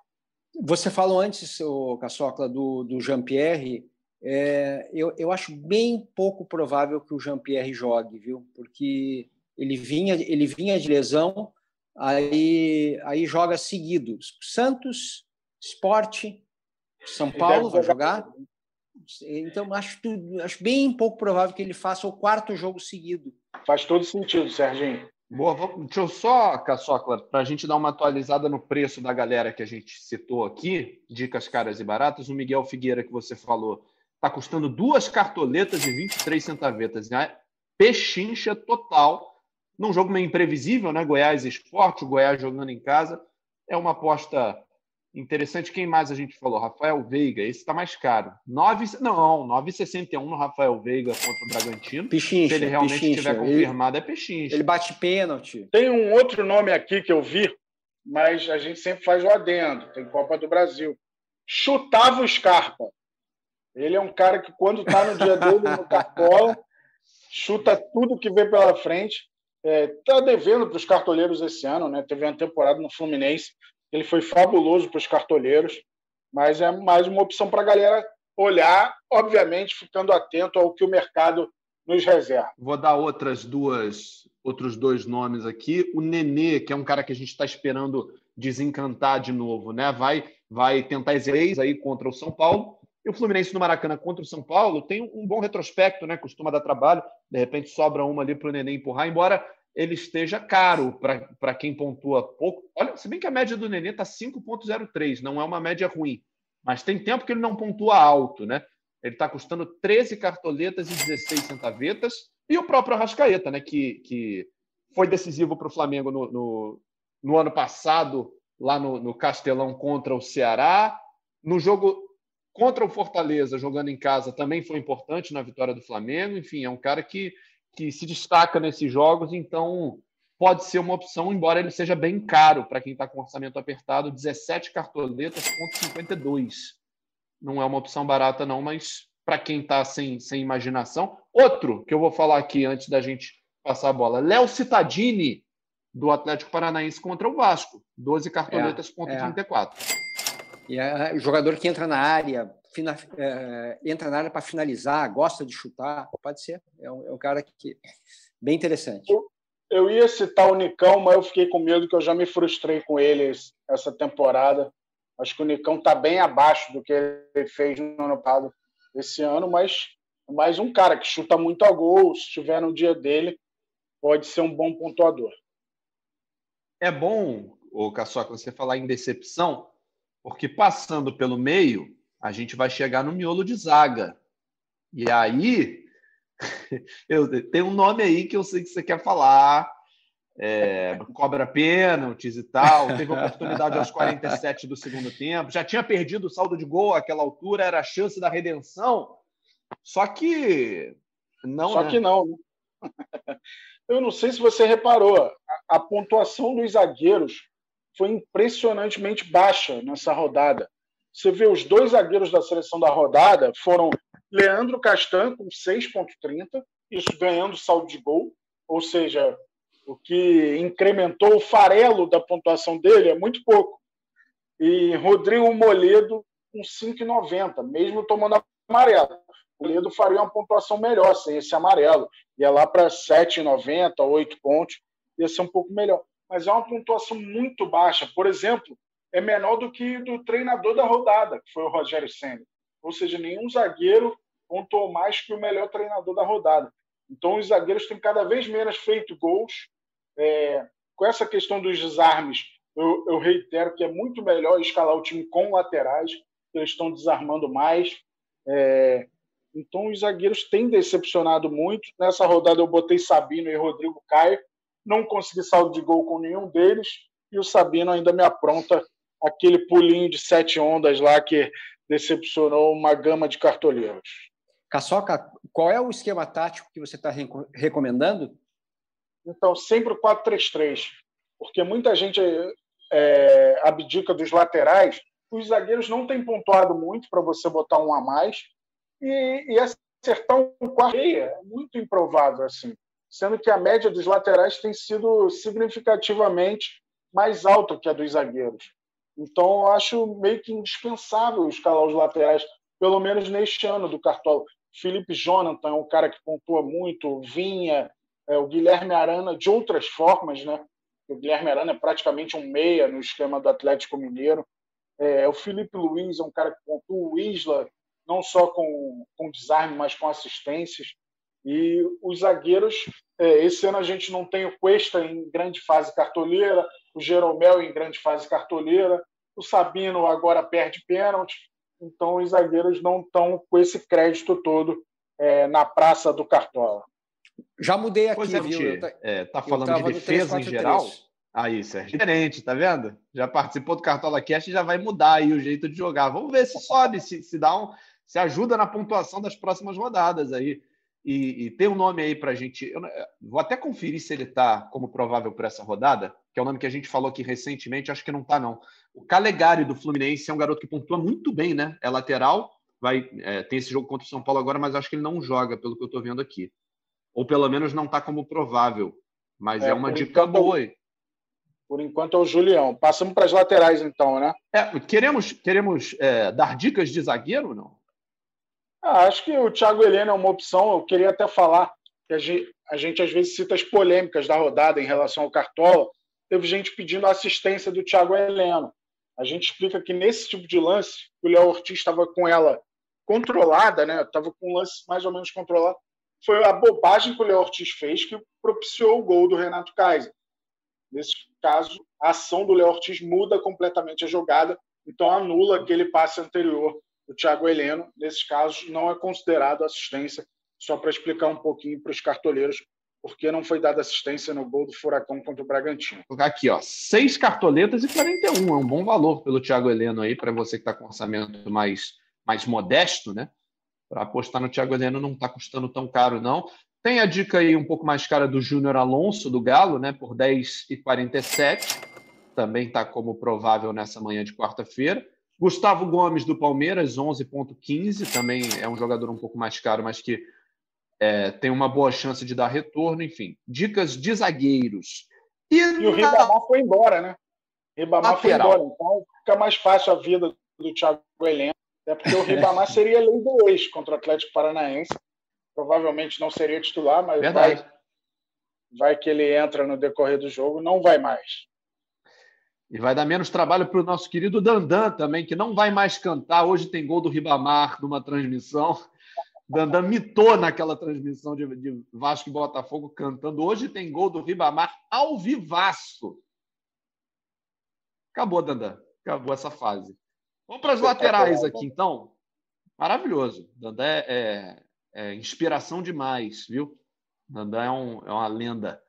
Você falou antes, o Caçocla, do, do Jean-Pierre. É, eu, eu acho bem pouco provável que o Jean-Pierre jogue, viu? Porque ele vinha, ele vinha de lesão, aí, aí joga seguido. Santos, Esporte, São Paulo vai jogar. Então, acho, acho bem pouco provável que ele faça o quarto jogo seguido. Faz todo sentido, Serginho. Boa, deixa eu só, Caçocla, para a gente dar uma atualizada no preço da galera que a gente citou aqui, dicas caras e baratas, o Miguel Figueira que você falou está custando duas cartoletas de 23 centavetas, né? Pechincha total, num jogo meio imprevisível, né? Goiás Esporte, o Goiás jogando em casa, é uma aposta Interessante, quem mais a gente falou? Rafael Veiga, esse está mais caro. 9, não, 9,61 no Rafael Veiga contra o Bragantino. Pichincha, Se ele realmente pichincha. tiver confirmado, ele, é pechincha. Ele bate pênalti. Tem um outro nome aqui que eu vi, mas a gente sempre faz o adendo. Tem Copa do Brasil. Chutava o Scarpa. Ele é um cara que, quando está no dia dele no Cartola, chuta tudo que vem pela frente. Está é, devendo para os cartoleiros esse ano, né? Teve uma temporada no Fluminense ele foi fabuloso para os cartoleiros, mas é mais uma opção para a galera olhar, obviamente, ficando atento ao que o mercado nos reserva. Vou dar outras duas, outros dois nomes aqui. O Nenê, que é um cara que a gente está esperando desencantar de novo, né? Vai, vai tentar exeis aí contra o São Paulo. E o Fluminense no Maracanã contra o São Paulo tem um bom retrospecto, né? Costuma dar trabalho. De repente sobra uma ali para o Nenê empurrar, embora ele esteja caro para quem pontua pouco. Olha, se bem que a média do Nenê está 5,03, não é uma média ruim, mas tem tempo que ele não pontua alto, né? Ele está custando 13 cartoletas e 16 centavetas, e o próprio Arrascaeta, né? Que, que foi decisivo para o Flamengo no, no, no, ano passado, lá no, no Castelão contra o Ceará. No jogo contra o Fortaleza, jogando em casa, também foi importante na vitória do Flamengo. Enfim, é um cara que que se destaca nesses jogos, então pode ser uma opção, embora ele seja bem caro para quem está com orçamento apertado, 17 cartoletas, ponto 52. Não é uma opção barata, não, mas para quem está sem, sem imaginação. Outro que eu vou falar aqui antes da gente passar a bola: Léo Cittadini, do Atlético Paranaense contra o Vasco, 12 cartoletas, é, ponto é. 34. E é jogador que entra na área, fina, é, entra na área para finalizar, gosta de chutar, pode ser. É um, é um cara que bem interessante. Eu, eu, ia citar o Nicão, mas eu fiquei com medo que eu já me frustrei com ele essa temporada. Acho que o Nicão está bem abaixo do que ele fez no ano passado esse ano, mas mais um cara que chuta muito a gol, se estiver no dia dele, pode ser um bom pontuador. É bom, o Caçoca, você falar em decepção, porque passando pelo meio, a gente vai chegar no miolo de zaga. E aí, eu, tem um nome aí que eu sei que você quer falar. é, cobra pênaltis e tal, teve oportunidade aos 47 do segundo tempo, já tinha perdido o saldo de gol àquela altura, era a chance da redenção. Só que não. Só né? que não. Né? Eu não sei se você reparou, a, a pontuação dos zagueiros foi impressionantemente baixa nessa rodada. Você vê os dois zagueiros da seleção da rodada foram Leandro Castan com 6,30, isso ganhando saldo de gol, ou seja, o que incrementou o farelo da pontuação dele é muito pouco. E Rodrigo Moledo com 5,90, mesmo tomando amarelo. O Moledo faria uma pontuação melhor sem esse amarelo. Ia lá para 7,90, 8 pontos, ia ser um pouco melhor. Mas é uma pontuação muito baixa. Por exemplo, é menor do que do treinador da rodada, que foi o Rogério Senna. Ou seja, nenhum zagueiro pontuou mais que o melhor treinador da rodada. Então, os zagueiros têm cada vez menos feito gols. É, com essa questão dos desarmes, eu, eu, reitero que é muito melhor escalar o time com laterais, eles estão desarmando mais. É, então, os zagueiros têm decepcionado muito. Nessa rodada, eu botei Sabino e Rodrigo Caio. Não consegui saldo de gol com nenhum deles. E o Sabino ainda me apronta aquele pulinho de sete ondas lá que decepcionou uma gama de cartoleiros. Caçoca, qual é o esquema tático que você está recomendando? Então, sempre o 4-3-3, porque muita gente é, abdica dos laterais. Os zagueiros não têm pontuado muito para você botar um a mais. E, e acertar um quarto é muito improvável, assim. Sendo que a média dos laterais tem sido significativamente mais alta que a dos zagueiros. Então, eu acho meio que indispensável escalar os laterais, pelo menos neste ano do Cartola. Felipe Jonathan é um cara que pontua muito, Vinha, é, o Guilherme Arana, de outras formas, né? O Guilherme Arana é praticamente um meia no esquema do Atlético Mineiro. É, o Felipe Luiz é um cara que pontua, o Isla, não só com, com desarme, mas com assistências. E os zagueiros, é, esse ano a gente não tem o Cuesta em grande fase cartoleira, o Jeromel em grande fase cartoleira, o Sabino agora perde pênalti, então os zagueiros não estão com esse crédito todo é, na praça do Cartola. Já mudei aqui, pois é, viu? É, tá falando de defesa 3, 4, em geral? Aí, Sérgio, diferente, tá vendo? Já participou do Cartola Cast e já vai mudar aí o jeito de jogar. Vamos ver se sobe, se, se dá um, se ajuda na pontuação das próximas rodadas aí. E, e tem um nome aí para a gente. Eu, vou até conferir se ele está como provável para essa rodada, que é o nome que a gente falou aqui recentemente, acho que não está, não. O Calegari do Fluminense é um garoto que pontua muito bem, né? É lateral, vai é, tem esse jogo contra o São Paulo agora, mas acho que ele não joga, pelo que eu estou vendo aqui. Ou pelo menos não está como provável. Mas é, é uma dica enquanto, boa. Por enquanto é o Julião. Passamos para as laterais, então, né? É, queremos queremos é, dar dicas de zagueiro ou não? Ah, acho que o Thiago Heleno é uma opção. Eu queria até falar que a gente, a gente às vezes cita as polêmicas da rodada em relação ao Cartola teve gente pedindo a assistência do Thiago Heleno. A gente explica que nesse tipo de lance, o Léo Ortiz estava com ela controlada, né? Estava com um lance mais ou menos controlado. Foi a bobagem que o Léo Ortiz fez que propiciou o gol do Renato Kaiser. Nesse caso, a ação do Léo Ortiz muda completamente a jogada, então anula aquele passe anterior do Thiago Heleno. Nesses casos, não é considerado assistência, só para explicar um pouquinho para os cartoleiros porque não foi dada assistência no gol do Furacão contra o Bragantino. Aqui, ó, seis cartoletas e 41. É um bom valor pelo Thiago Heleno aí, para você que está com orçamento mais, mais modesto, né? Para apostar no Thiago Heleno não está custando tão caro, não. Tem a dica aí um pouco mais cara do Júnior Alonso, do Galo, né? Por 10 e 47. Também está como provável nessa manhã de quarta-feira. Gustavo Gomes, do Palmeiras, 11,15. Também é um jogador um pouco mais caro, mas que é, tem uma boa chance de dar retorno, enfim. Dicas de zagueiros. E, e o Ribamar foi embora, né? Ribamar foi embora, então fica mais fácil a vida do Thiago Heleno, até porque o Ribamar seria lei do ex contra o Atlético Paranaense. Provavelmente não seria titular, mas vai, vai que ele entra no decorrer do jogo, não vai mais. E vai dar menos trabalho para o nosso querido Dandan também, que não vai mais cantar. Hoje tem gol do Ribamar numa transmissão. Dandan mitou naquela transmissão de, de, Vasco e Botafogo cantando. Hoje tem gol do Ribamar ao vivaço. Acabou, Dandan. Acabou essa fase. Vamos para as laterais aqui, então. Maravilhoso. Dandan é, é, é inspiração demais, viu? Dandan é, um, é uma lenda.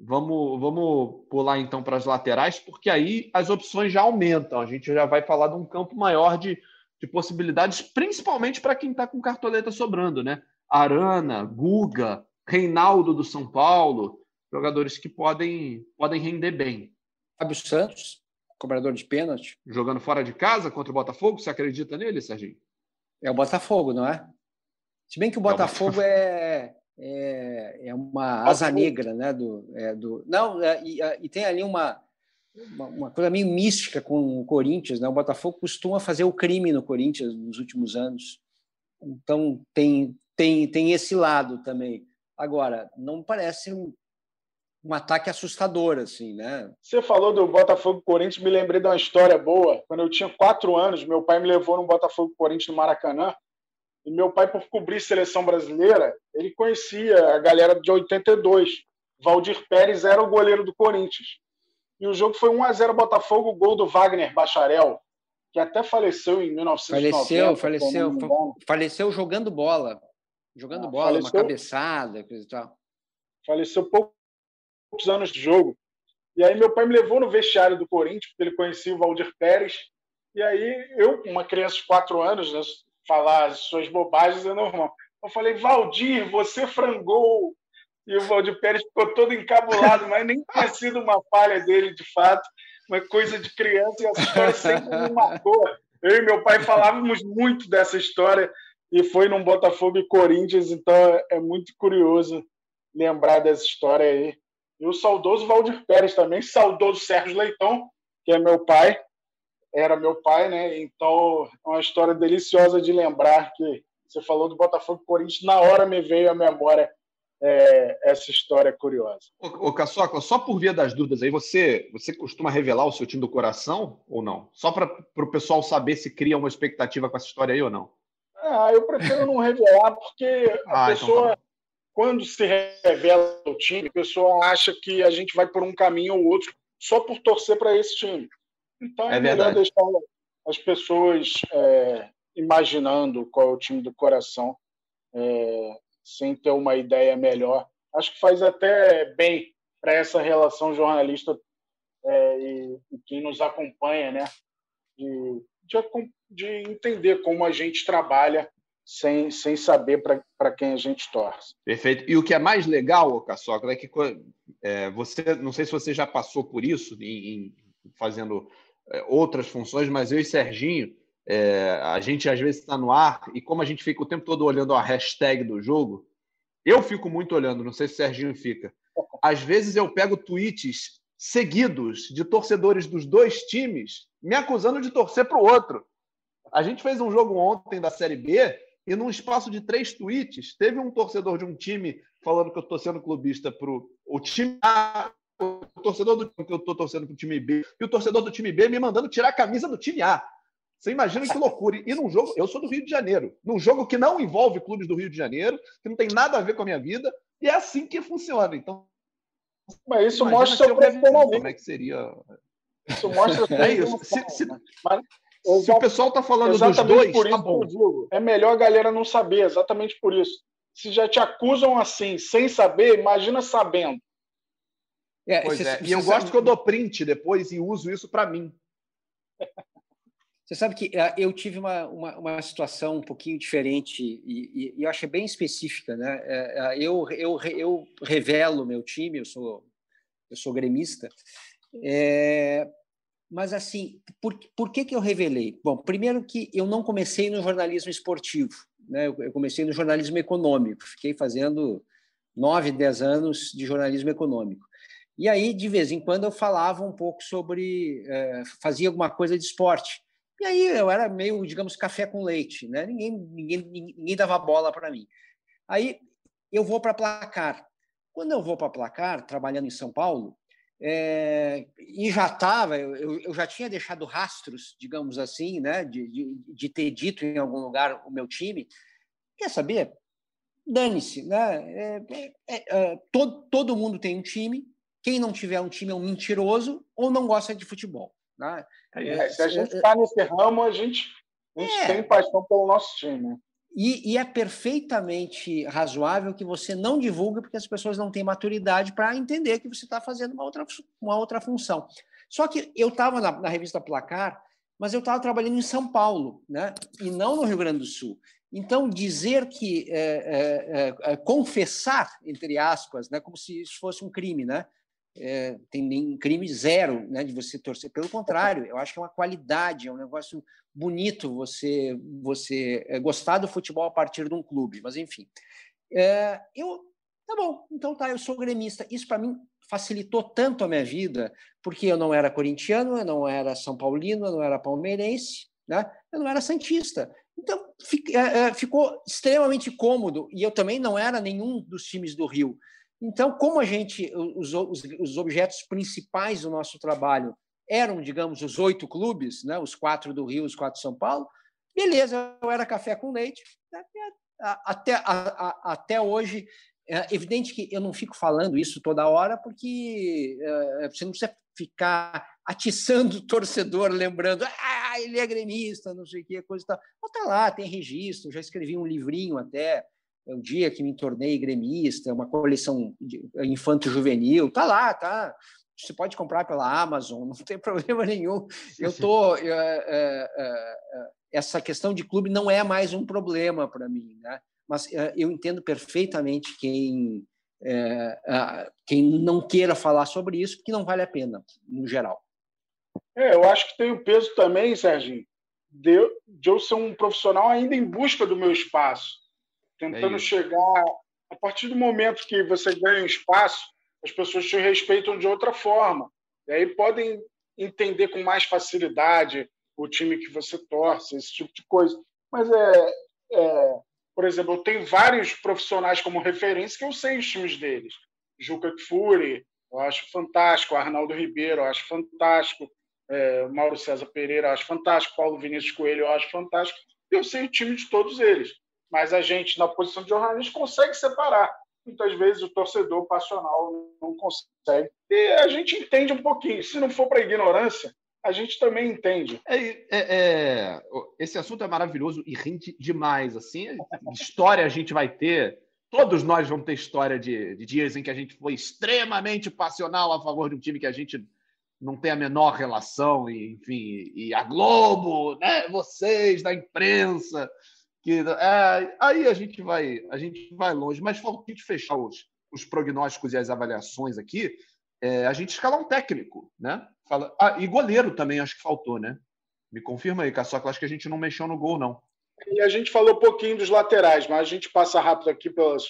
Vamos, vamos pular então para as laterais, porque aí as opções já aumentam. A gente já vai falar de um campo maior de, de possibilidades, principalmente para quem está com cartoleta sobrando, né? Arana, Guga, Reinaldo do São Paulo, jogadores que podem, podem render bem. Fábio Santos, cobrador de pênalti. Jogando fora de casa contra o Botafogo, você acredita nele, Serginho? É o Botafogo, não é? Se bem que o Botafogo é, é, é uma asa negra, né? Do, é, do, não, é, e, e, tem ali uma, uma, uma, coisa meio mística com o Corinthians, né? O Botafogo costuma fazer o crime no Corinthians nos últimos anos. Então tem, tem, tem esse lado também. Agora, não parece um, um ataque assustador, assim, né? Você falou do Botafogo Corinthians, me lembrei de uma história boa. Quando eu tinha quatro anos, meu pai me levou no Botafogo Corinthians no Maracanã. E meu pai, por cobrir seleção brasileira, ele conhecia a galera de 82. Valdir Pérez era o goleiro do Corinthians. E o jogo foi 1 a 0 Botafogo, gol do Wagner Bacharel, que até faleceu em 1990. Faleceu, faleceu, faleceu jogando bola. Jogando ah, bola, faleceu, uma cabeçada, coisa e tal. Faleceu pouco poucos anos de jogo. E aí meu pai me levou no vestiário do Corinthians, porque ele conhecia o Valdir Pérez. E aí eu, uma criança de quatro anos, né, falar as suas bobagens é normal. Eu falei, Valdir, você frangou. E o Valdir Pérez ficou todo encabulado, mas nem tinha sido uma falha dele, de fato. Uma coisa de criança, e essa história sempre me marcou. Eu e meu pai falávamos muito dessa história, e foi num Botafogo e Corinthians, então é muito curioso lembrar dessa história aí. E o saudoso Valdir Pérez também, saudoso Sérgio Leitão, que é meu pai, era meu pai, né? Então é uma história deliciosa de lembrar que você falou do Botafogo Corinthians, na hora me veio à memória é, essa história curiosa. Ô, ô Caçoca, só por via das dúvidas aí, você, você costuma revelar o seu time do coração ou não? Só para o pessoal saber se cria uma expectativa com essa história aí ou não? Ah, eu prefiro não revelar, porque a ah, pessoa. Então tá quando se revela o time, a pessoa acha que a gente vai por um caminho ou outro só por torcer para esse time. Então é, é melhor deixar as pessoas é, imaginando qual é o time do coração, é, sem ter uma ideia melhor. Acho que faz até bem para essa relação jornalista é, e, e, quem nos acompanha, né? De, de, de entender como a gente trabalha sem, sem saber para quem a gente torce. Perfeito. E o que é mais legal, Caçoca, é que é, você, não sei se você já passou por isso, em, em fazendo outras funções, mas eu e Serginho, é, a gente às vezes está no ar e como a gente fica o tempo todo olhando a hashtag do jogo, eu fico muito olhando, não sei se o Serginho fica. Às vezes eu pego tweets seguidos de torcedores dos dois times me acusando de torcer para o outro. A gente fez um jogo ontem da Série B e num espaço de três tweets, teve um torcedor de um time falando que eu estou sendo clubista para o time A, o torcedor do que eu estou torcendo para o time B, e o torcedor do time B me mandando tirar a camisa do time A. Você imagina que loucura. E num jogo, eu sou do Rio de Janeiro, num jogo que não envolve clubes do Rio de Janeiro, que não tem nada a ver com a minha vida, e é assim que funciona. Então, mas isso mostra seu. Como é que seria? Isso mostra é isso. Se, se, mas, se o pessoal está falando dos dois, por tá isso tá bom. Digo, é melhor a galera não saber, exatamente por isso. Se já te acusam assim, sem saber, imagina sabendo. É, pois é. E eu sabe... gosto que eu dou print depois e uso isso para mim. Você sabe que uh, eu tive uma, uma, uma, situação um pouquinho diferente e, e, e eu achei bem específica. Né? Uh, eu, eu, eu revelo meu time, eu sou, eu sou gremista, é, mas, assim, por, por que, que eu revelei? Bom, primeiro que eu não comecei no jornalismo esportivo, né? eu comecei no jornalismo econômico, fiquei fazendo nove, dez anos de jornalismo econômico. E aí, de vez em quando, eu falava um pouco sobre. Eh, fazia alguma coisa de esporte. E aí eu era meio, digamos, café com leite, né? Ninguém, ninguém, ninguém dava bola para mim. Aí eu vou para placar. Quando eu vou para placar, trabalhando em São Paulo, é, e já estava, eu, eu, já tinha deixado rastros, digamos assim, né, de, de, de, ter dito em algum lugar o meu time. Quer saber? Dane-se, né? É, é, é, é todo, todo mundo tem um time. Quem não tiver um time é um mentiroso ou não gosta de futebol. Né? É, se a gente está nesse ramo, a gente, a gente tem paixão pelo nosso time. E, e, é perfeitamente razoável que você não divulgue, porque as pessoas não têm maturidade para entender que você está fazendo uma outra, uma outra função. Só que eu estava na, na, revista Placar, mas eu estava trabalhando em São Paulo, né? e não no Rio Grande do Sul. Então, dizer que é, é, é, confessar, entre aspas, né? como se isso fosse um crime, né? É, tem nem crime zero né, de você torcer. Pelo contrário, eu acho que é uma qualidade, é um negócio bonito você você é, gostar do futebol a partir de um clube. Mas, enfim. É, eu, tá bom, então tá, eu sou gremista. Isso, para mim, facilitou tanto a minha vida, porque eu não era corintiano, eu não era São Paulino, eu não era palmeirense, né? eu não era santista. Então, é, é, ficou extremamente cômodo. E eu também não era nenhum dos times do Rio. Então, como a gente, os, os, os, objetos principais do nosso trabalho eram, digamos, os oito clubes, né, os quatro do Rio, os quatro de São Paulo, beleza, eu era café com leite. Né, até, a, a, até hoje, é evidente que eu não fico falando isso toda hora, porque é, você não precisa ficar atiçando o torcedor, lembrando, ah, ele é gremista, não sei o que, coisa e tal. Mas tá lá, tem registro, já escrevi um livrinho até, é o dia que me tornei gremista, uma coleção infanto-juvenil, tá lá, tá. Você pode comprar pela Amazon, não tem problema nenhum. Eu tô é, é, é, essa questão de clube não é mais um problema para mim, né? Mas é, eu entendo perfeitamente quem é, quem não queira falar sobre isso, porque não vale a pena, no geral. É, eu acho que tem o peso também, Serginho, de, de eu ser um profissional ainda em busca do meu espaço tentando é chegar. A partir do momento que você ganha um espaço, as pessoas te respeitam de outra forma. E aí podem entender com mais facilidade o time que você torce, esse tipo de coisa. Mas é, é por exemplo, eu tenho vários profissionais como referência que eu sei os times deles. Juca Kfouri, eu acho fantástico. Arnaldo Ribeiro, eu acho fantástico. É, Mauro César Pereira, eu acho fantástico. Paulo Vinícius Coelho, eu acho fantástico. Eu sei o time de todos eles mas a gente, na posição de jornalista, consegue separar. Muitas vezes o torcedor passional não consegue. E a gente entende um pouquinho. Se não for para ignorância, a gente também entende. É, é, é, esse assunto é maravilhoso e rende demais. Assim, história a gente vai ter. Todos nós vamos ter história de, de dias em que a gente foi extremamente passional a favor de um time que a gente não tem a menor relação, e, enfim, e a Globo, né? vocês da imprensa, que é, aí a gente vai a gente vai longe, mas falta gente fechar os, os prognósticos e as avaliações aqui, é, a gente escalar um técnico, né? Fala, ah, e goleiro também acho que faltou, né? Me confirma aí, Caçoca, acho que a gente não mexeu no gol, não. E a gente falou um pouquinho dos laterais, mas a gente passa rápido aqui pelas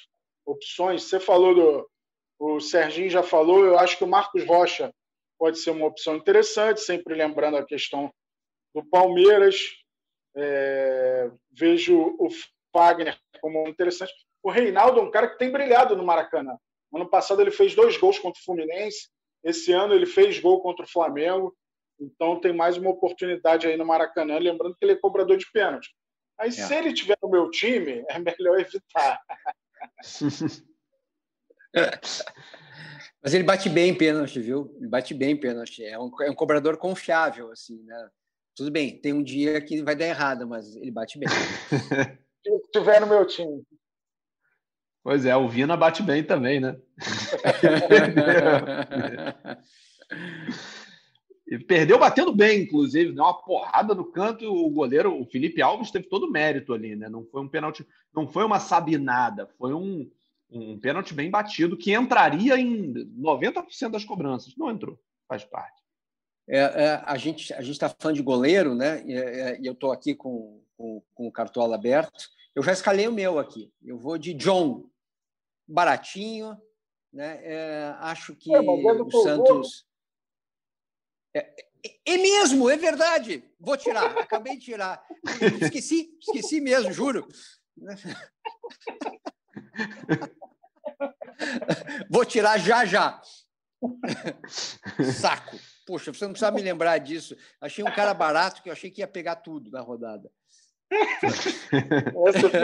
opções. Você falou do. O Serginho já falou, eu acho que o Marcos Rocha pode ser uma opção interessante, sempre lembrando a questão do Palmeiras. É, vejo o Fagner como interessante. O Reinaldo é um cara que tem brilhado no Maracanã. Ano passado ele fez dois gols contra o Fluminense. Esse ano ele fez gol contra o Flamengo. Então tem mais uma oportunidade aí no Maracanã. Lembrando que ele é cobrador de pênalti. Aí, é. se ele tiver no meu time, é melhor evitar. Mas ele bate bem pênalti, viu? Ele bate bem pênalti. É um, é um cobrador confiável, assim, né? Tudo bem, tem um dia que vai dar errado, mas ele bate bem. Se tiver no meu time. Pois é, o Vina bate bem também, né? e perdeu batendo bem, inclusive, deu uma porrada no canto. O goleiro, o Felipe Alves, teve todo o mérito ali, né? Não foi um pênalti, não foi uma sabinada, foi um, um pênalti bem batido que entraria em 90% das cobranças. Não entrou, faz parte. É, é, a gente a gente está falando de goleiro, né? E, é, eu estou aqui com, com, com, o cartola aberto. Eu já escalei o meu aqui. Eu vou de John, baratinho, né? É, acho que é, o Santos é, é, mesmo, é verdade. Vou tirar. Acabei de tirar. Esqueci, esqueci mesmo, juro. Vou tirar já já. Saco. Poxa, você não precisa me lembrar disso. Achei um cara barato que eu achei que ia pegar tudo na rodada. Essa foi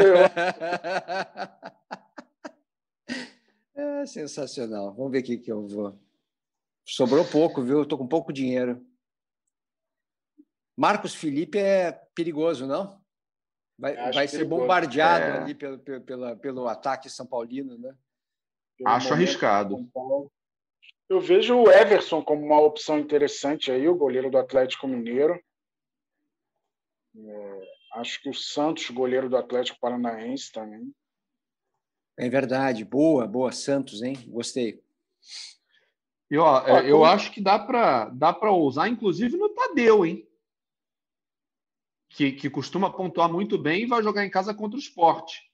É sensacional. Vamos ver o que, eu vou. Sobrou pouco, viu? Estou com pouco dinheiro. Marcos Felipe é perigoso, não? Vai, vai ser bombardeado é. ali pelo, pelo, pelo ataque São Paulino, né? Pelo Acho arriscado. Eu vejo o Everson como uma opção interessante aí, o goleiro do Atlético Mineiro. É, acho que o Santos, goleiro do Atlético Paranaense também. É verdade, boa, boa, Santos, hein? Gostei. E, ó, ó eu como... acho que dá para dá para usar, inclusive no Tadeu, hein? Que, que costuma pontuar muito bem e vai jogar em casa contra o esporte.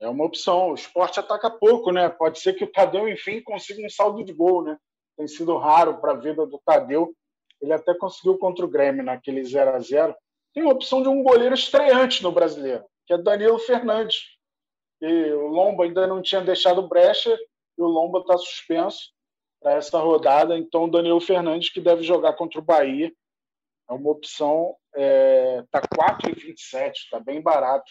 É uma opção. O esporte ataca pouco, né? Pode ser que o Tadeu, enfim, consiga um saldo de gol, né? Tem sido raro para a vida do Tadeu. Ele até conseguiu contra o Grêmio naquele 0 a 0 Tem a opção de um goleiro estreante no brasileiro, que é Danilo Fernandes e o Lomba ainda não tinha deixado brecha e o Lomba está suspenso para essa rodada. Então, o Danilo Fernandes, que deve jogar contra o Bahia, é uma opção. Está é, 4,27, está bem barato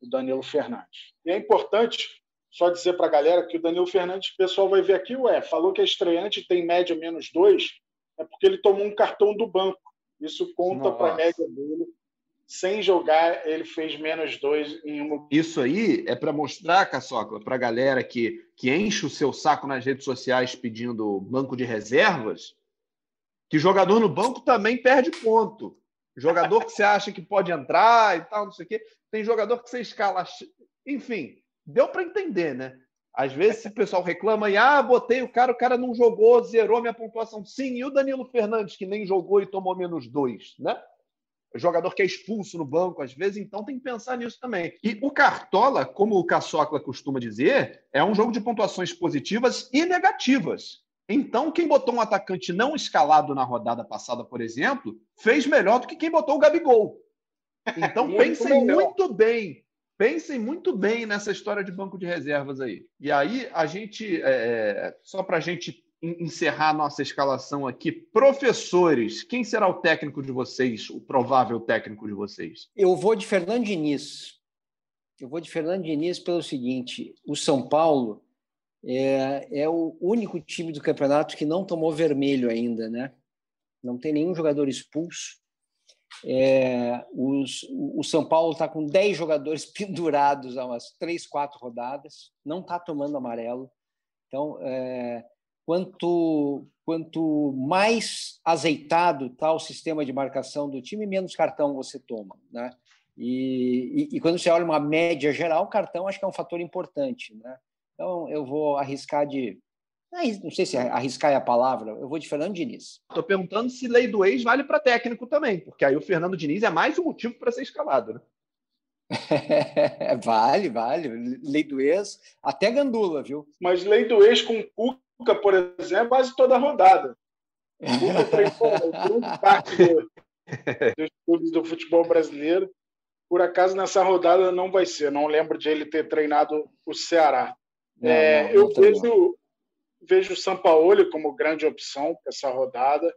o Danilo Fernandes. E é importante só dizer para a galera que o Danilo Fernandes, o pessoal vai ver aqui, ué, falou que é estreante, tem média menos dois, é porque ele tomou um cartão do banco. Isso conta para a média dele sem jogar, ele fez menos dois em uma. Isso aí é para mostrar, Caçocla, para a galera que, que enche o seu saco nas redes sociais pedindo banco de reservas, que jogador no banco também perde ponto. Jogador que você acha que pode entrar e tal, não sei o quê. Tem jogador que você escala. Enfim, deu para entender, né? Às vezes o pessoal reclama e, ah, botei o cara, o cara não jogou, zerou minha pontuação. Sim, e o Danilo Fernandes, que nem jogou e tomou menos dois, né? jogador que é expulso no banco, às vezes, então tem que pensar nisso também. E o Cartola, como o Caçocla costuma dizer, é um jogo de pontuações positivas e negativas. Então, quem botou um atacante não escalado na rodada passada, por exemplo, fez melhor do que quem botou o Gabigol. Então, pensem muito bem. Pensem muito bem nessa história de banco de reservas aí. E aí, a gente, é, só para a gente encerrar nossa escalação aqui. Professores, quem será o técnico de vocês, o provável técnico de vocês? Eu vou de Fernando Diniz. Eu vou de Fernando Diniz pelo seguinte: o São Paulo é, é o único time do campeonato que não tomou vermelho ainda, né? Não tem nenhum jogador expulso. É, os, o São Paulo está com 10 jogadores pendurados há umas 3, 4 rodadas, não está tomando amarelo. Então, é, quanto, quanto mais azeitado está o sistema de marcação do time, menos cartão você toma. Né? E, e, e, quando você olha uma média geral, o cartão acho que é um fator importante. Né? Então, eu vou arriscar de. Não sei se arriscar é a palavra, eu vou de Fernando Diniz. Estou perguntando se lei do ex vale para técnico também, porque aí o Fernando Diniz é mais um motivo para ser escalado. Né? vale, vale. Lei do ex, até gandula, viu? Mas lei do ex com Cuca, por exemplo, quase toda a rodada. O Cuca treinou grande parte do, dos clubes do futebol brasileiro. Por acaso, nessa rodada não vai ser. Não lembro de ele ter treinado o Ceará. Não, é, não, eu vejo, vejo o Sampaoli como grande opção para essa rodada.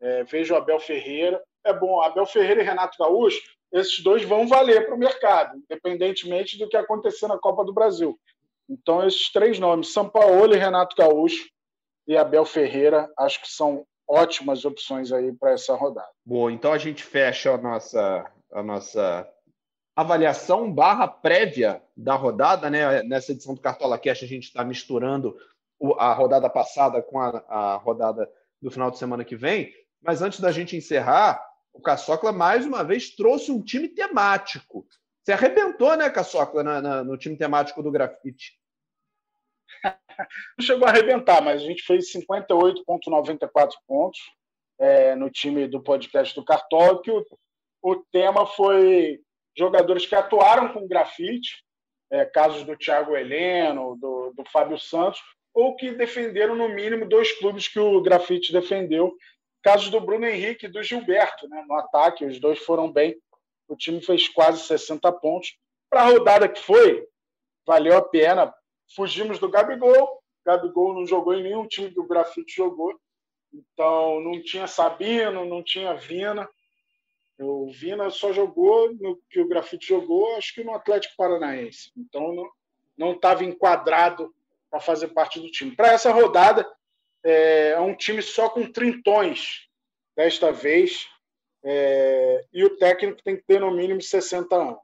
É, vejo o Abel Ferreira. É bom, Abel Ferreira e Renato Gaúcho, esses dois vão valer para o mercado, independentemente do que acontecer na Copa do Brasil. Então, esses três nomes, São Paulo, Renato Gaúcho e Abel Ferreira, acho que são ótimas opções aí para essa rodada. Boa, então a gente fecha a nossa, a nossa avaliação barra prévia da rodada, né? Nessa edição do Cartola Cash a gente está misturando a rodada passada com a, a rodada do final de semana que vem. Mas antes da gente encerrar, o Caçocla mais uma vez trouxe um time temático. Você arrebentou, né, Caçocla, na, na, no time temático do grafite. Não chegou a arrebentar, mas a gente fez 58,94 pontos é, no time do podcast do Cartola, que o, o, tema foi jogadores que atuaram com grafite, é, casos do Thiago Heleno, do, do Fábio Santos, ou que defenderam no mínimo dois clubes que o grafite defendeu, casos do Bruno Henrique e do Gilberto, né, no ataque, os dois foram bem, o time fez quase 60 pontos. Para a rodada que foi, valeu a pena, fugimos do Gabigol. Gabigol não jogou em nenhum time que o Grafite jogou. Então, não tinha Sabino, não tinha Vina. O Vina só jogou no que o Grafite jogou, acho que no Atlético Paranaense. Então, não estava enquadrado para fazer parte do time. Para essa rodada, é, é um time só com trintões desta vez. É, e o técnico tem que ter no mínimo 60 anos,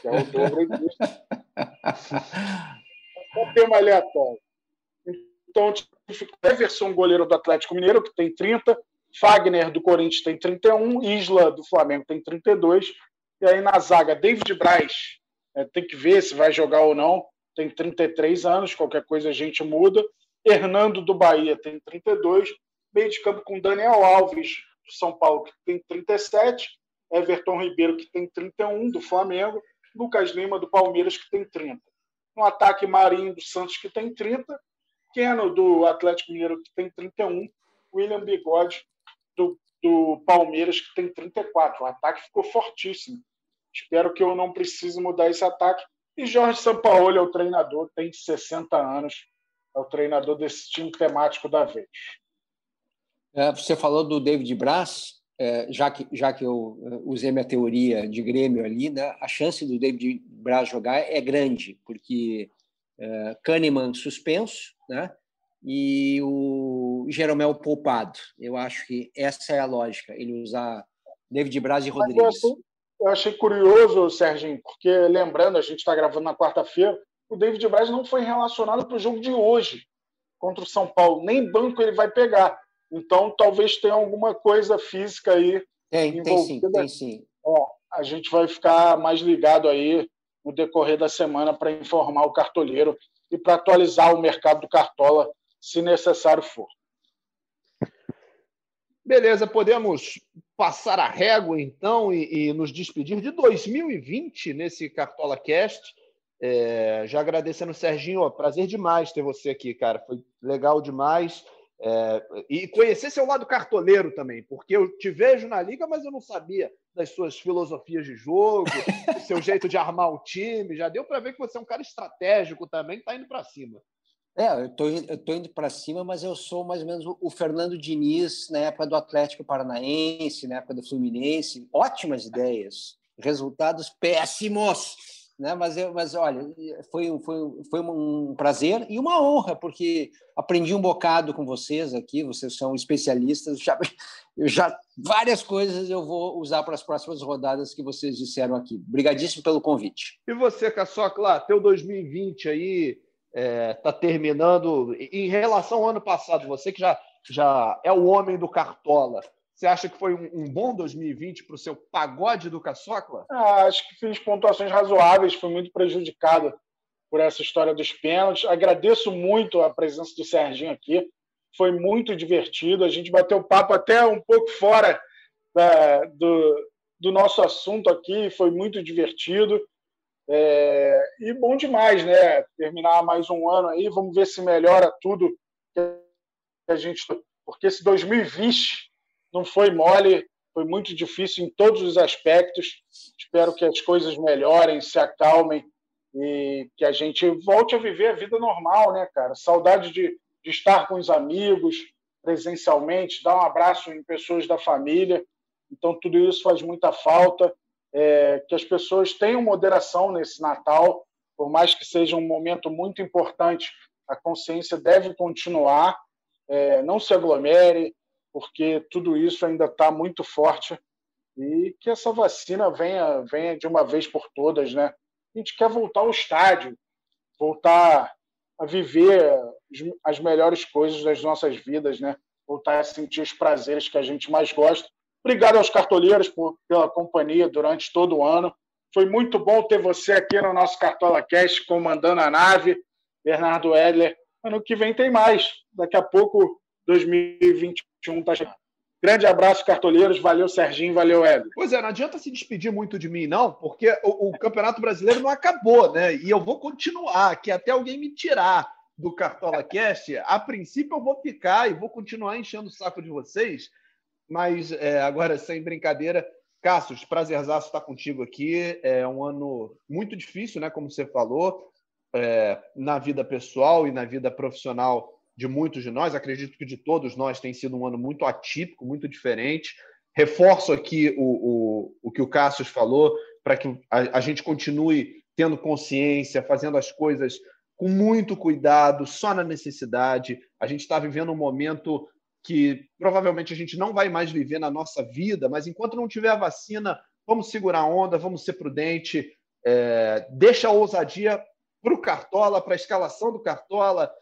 que é o dobro disso. É um tema aleatório. Então, Everson, goleiro do Atlético Mineiro, que tem 30, Fagner, do Corinthians, tem 31, Isla, do Flamengo, tem 32, e aí na zaga, David Braz, é, tem que ver se vai jogar ou não, tem 33 anos, qualquer coisa a gente muda. Hernando, do Bahia, tem 32, meio de campo com Daniel Alves, do São Paulo, que tem 37, Everton Ribeiro, que tem 31, do Flamengo, Lucas Lima, do Palmeiras, que tem 30. No ataque, Marinho, do Santos, que tem 30, Keno, do Atlético Mineiro, que tem 31, William Bigode, do, do Palmeiras, que tem 34. O ataque ficou fortíssimo. Espero que eu não precise mudar esse ataque. E Jorge Sampaoli é o treinador, tem 60 anos, é o treinador desse time temático da vez. É, você falou do David Braz, é, já que, já que eu é, usei minha teoria de Grêmio ali, né, a chance do David Braz jogar é grande, porque é, Kahneman suspenso, né, e o Jeromel poupado. Eu acho que essa é a lógica, ele usar David Braz e Rodrigues. Eu achei curioso, Serginho, porque lembrando, a gente está gravando na quarta-feira, o David Braz não foi relacionado para o jogo de hoje contra o São Paulo. Nem banco ele vai pegar. Então, talvez tenha alguma coisa física aí. Tem, tem sim, tem sim. a gente vai ficar mais ligado aí no decorrer da semana para informar o cartoleiro e para atualizar o mercado do Cartola, se necessário for. Beleza, podemos passar a régua então e, e nos despedir de 2020 nesse Cartola Cast. É, já agradecendo, Serginho, prazer demais ter você aqui, cara. Foi legal demais. É, e conhecer seu lado cartoleiro também, porque eu te vejo na liga, mas eu não sabia das suas filosofias de jogo, do seu jeito de armar o time. Já deu para ver que você é um cara estratégico também, que está indo para cima. É, eu tô, eu tô indo para cima, mas eu sou mais ou menos o Fernando Diniz na época do Atlético Paranaense, na época do Fluminense. Ótimas ideias, resultados péssimos né? Mas, eu, mas olha, foi, foi, foi um prazer e uma honra, porque aprendi um bocado com vocês aqui, vocês são especialistas, já, já várias coisas eu vou usar para as próximas rodadas que vocês disseram aqui. Obrigadíssimo pelo convite. E você, Caçocla, teu 2020 aí está é, tá terminando. Em relação ao ano passado, você que já, já é o homem do Cartola, você acha que foi um, um bom 2020 para o seu pagode do Caçocla? Ah, acho que fiz pontuações razoáveis, fui muito prejudicado por essa história dos pênaltis. Agradeço muito a presença do Serginho aqui, foi muito divertido. A gente bateu papo até um pouco fora da, do, do nosso assunto aqui, foi muito divertido. É, e bom demais, né? Terminar mais um ano aí, vamos ver se melhora tudo que a gente. Porque esse 2020 não foi mole, foi muito difícil em todos os aspectos. Espero que as coisas melhorem, se acalmem e que a gente volte a viver a vida normal, né, cara? Saudade de, de estar com os amigos presencialmente, dar um abraço em pessoas da família. Então, tudo isso faz muita falta. É, que as pessoas tenham moderação nesse Natal, por mais que seja um momento muito importante, a consciência deve continuar. É, não se aglomere, porque tudo isso ainda está muito forte e que essa vacina venha, venha de uma vez por todas, né? A gente quer voltar ao estádio, voltar a viver as melhores coisas das nossas vidas, né? Voltar a sentir os prazeres que a gente mais gosta. Obrigado aos cartoleiros por, pela companhia durante todo o ano. Foi muito bom ter você aqui no nosso Cartola Cast, comandando a nave. Bernardo Edler. Ano que vem tem mais. Daqui a pouco 2021 está chegando. Grande abraço, cartoleiros. Valeu, Serginho. Valeu, Ed. Pois é, não adianta se despedir muito de mim, não, porque o, o, Campeonato Brasileiro não acabou, né? E eu vou continuar aqui até alguém me tirar do Cartola Cast. A princípio, eu vou ficar e vou continuar enchendo o saco de vocês, mas é, agora, sem brincadeira, Cassius, prazerzaço estar contigo aqui. É um ano muito difícil, né? Como você falou, é, na vida pessoal e na vida profissional de muitos de nós, acredito que de todos nós, tem sido um ano muito atípico, muito diferente. Reforço aqui o, o, o que o Cassius falou, para que a, a gente continue tendo consciência, fazendo as coisas com muito cuidado, só na necessidade. A gente está vivendo um momento que provavelmente a gente não vai mais viver na nossa vida, mas enquanto não tiver a vacina, vamos segurar a onda, vamos ser prudente, é, deixa a ousadia para o Cartola, para a escalação do Cartola,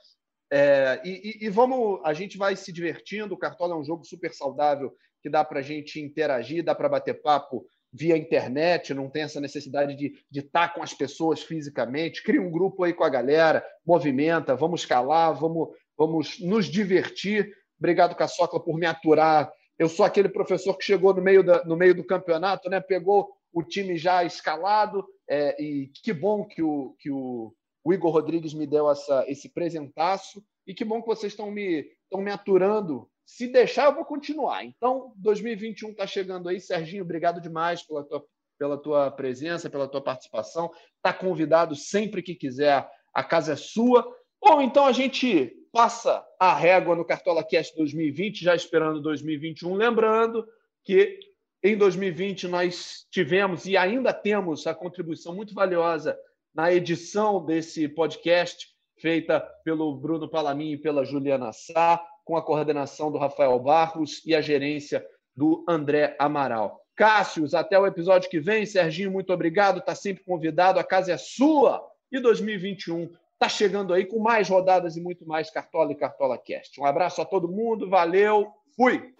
é, e, e, vamos, a gente vai se divertindo. O Cartola é um jogo super saudável que dá para a gente interagir, dá para bater papo via internet, não tem essa necessidade de, de estar tá com as pessoas fisicamente. Cria um grupo aí com a galera, movimenta, vamos escalar, vamos, vamos nos divertir. Obrigado, Caçocla, por me aturar. Eu sou aquele professor que chegou no meio, da, no meio do campeonato, né? pegou o time já escalado, é, e que bom que o, que o, o Igor Rodrigues me deu essa, esse presentaço e que bom que vocês estão me, me aturando. Se deixar, eu vou continuar. Então, 2021 está chegando aí. Serginho, obrigado demais pela tua, pela tua presença, pela tua participação. Está convidado sempre que quiser. A casa é sua. Bom, então a gente passa a régua no Cartola Cast 2020, já esperando 2021. Lembrando que em 2020 nós tivemos e ainda temos a contribuição muito valiosa na edição desse podcast, feita pelo Bruno Palamin e pela Juliana Sá, com a coordenação do Rafael Barros e a gerência do André Amaral. Cássius, até o episódio que vem. Serginho, muito obrigado. Está sempre convidado. A casa é sua. E 2021 está chegando aí com mais rodadas e muito mais Cartola e Cartola Cast. Um abraço a todo mundo. Valeu. Fui.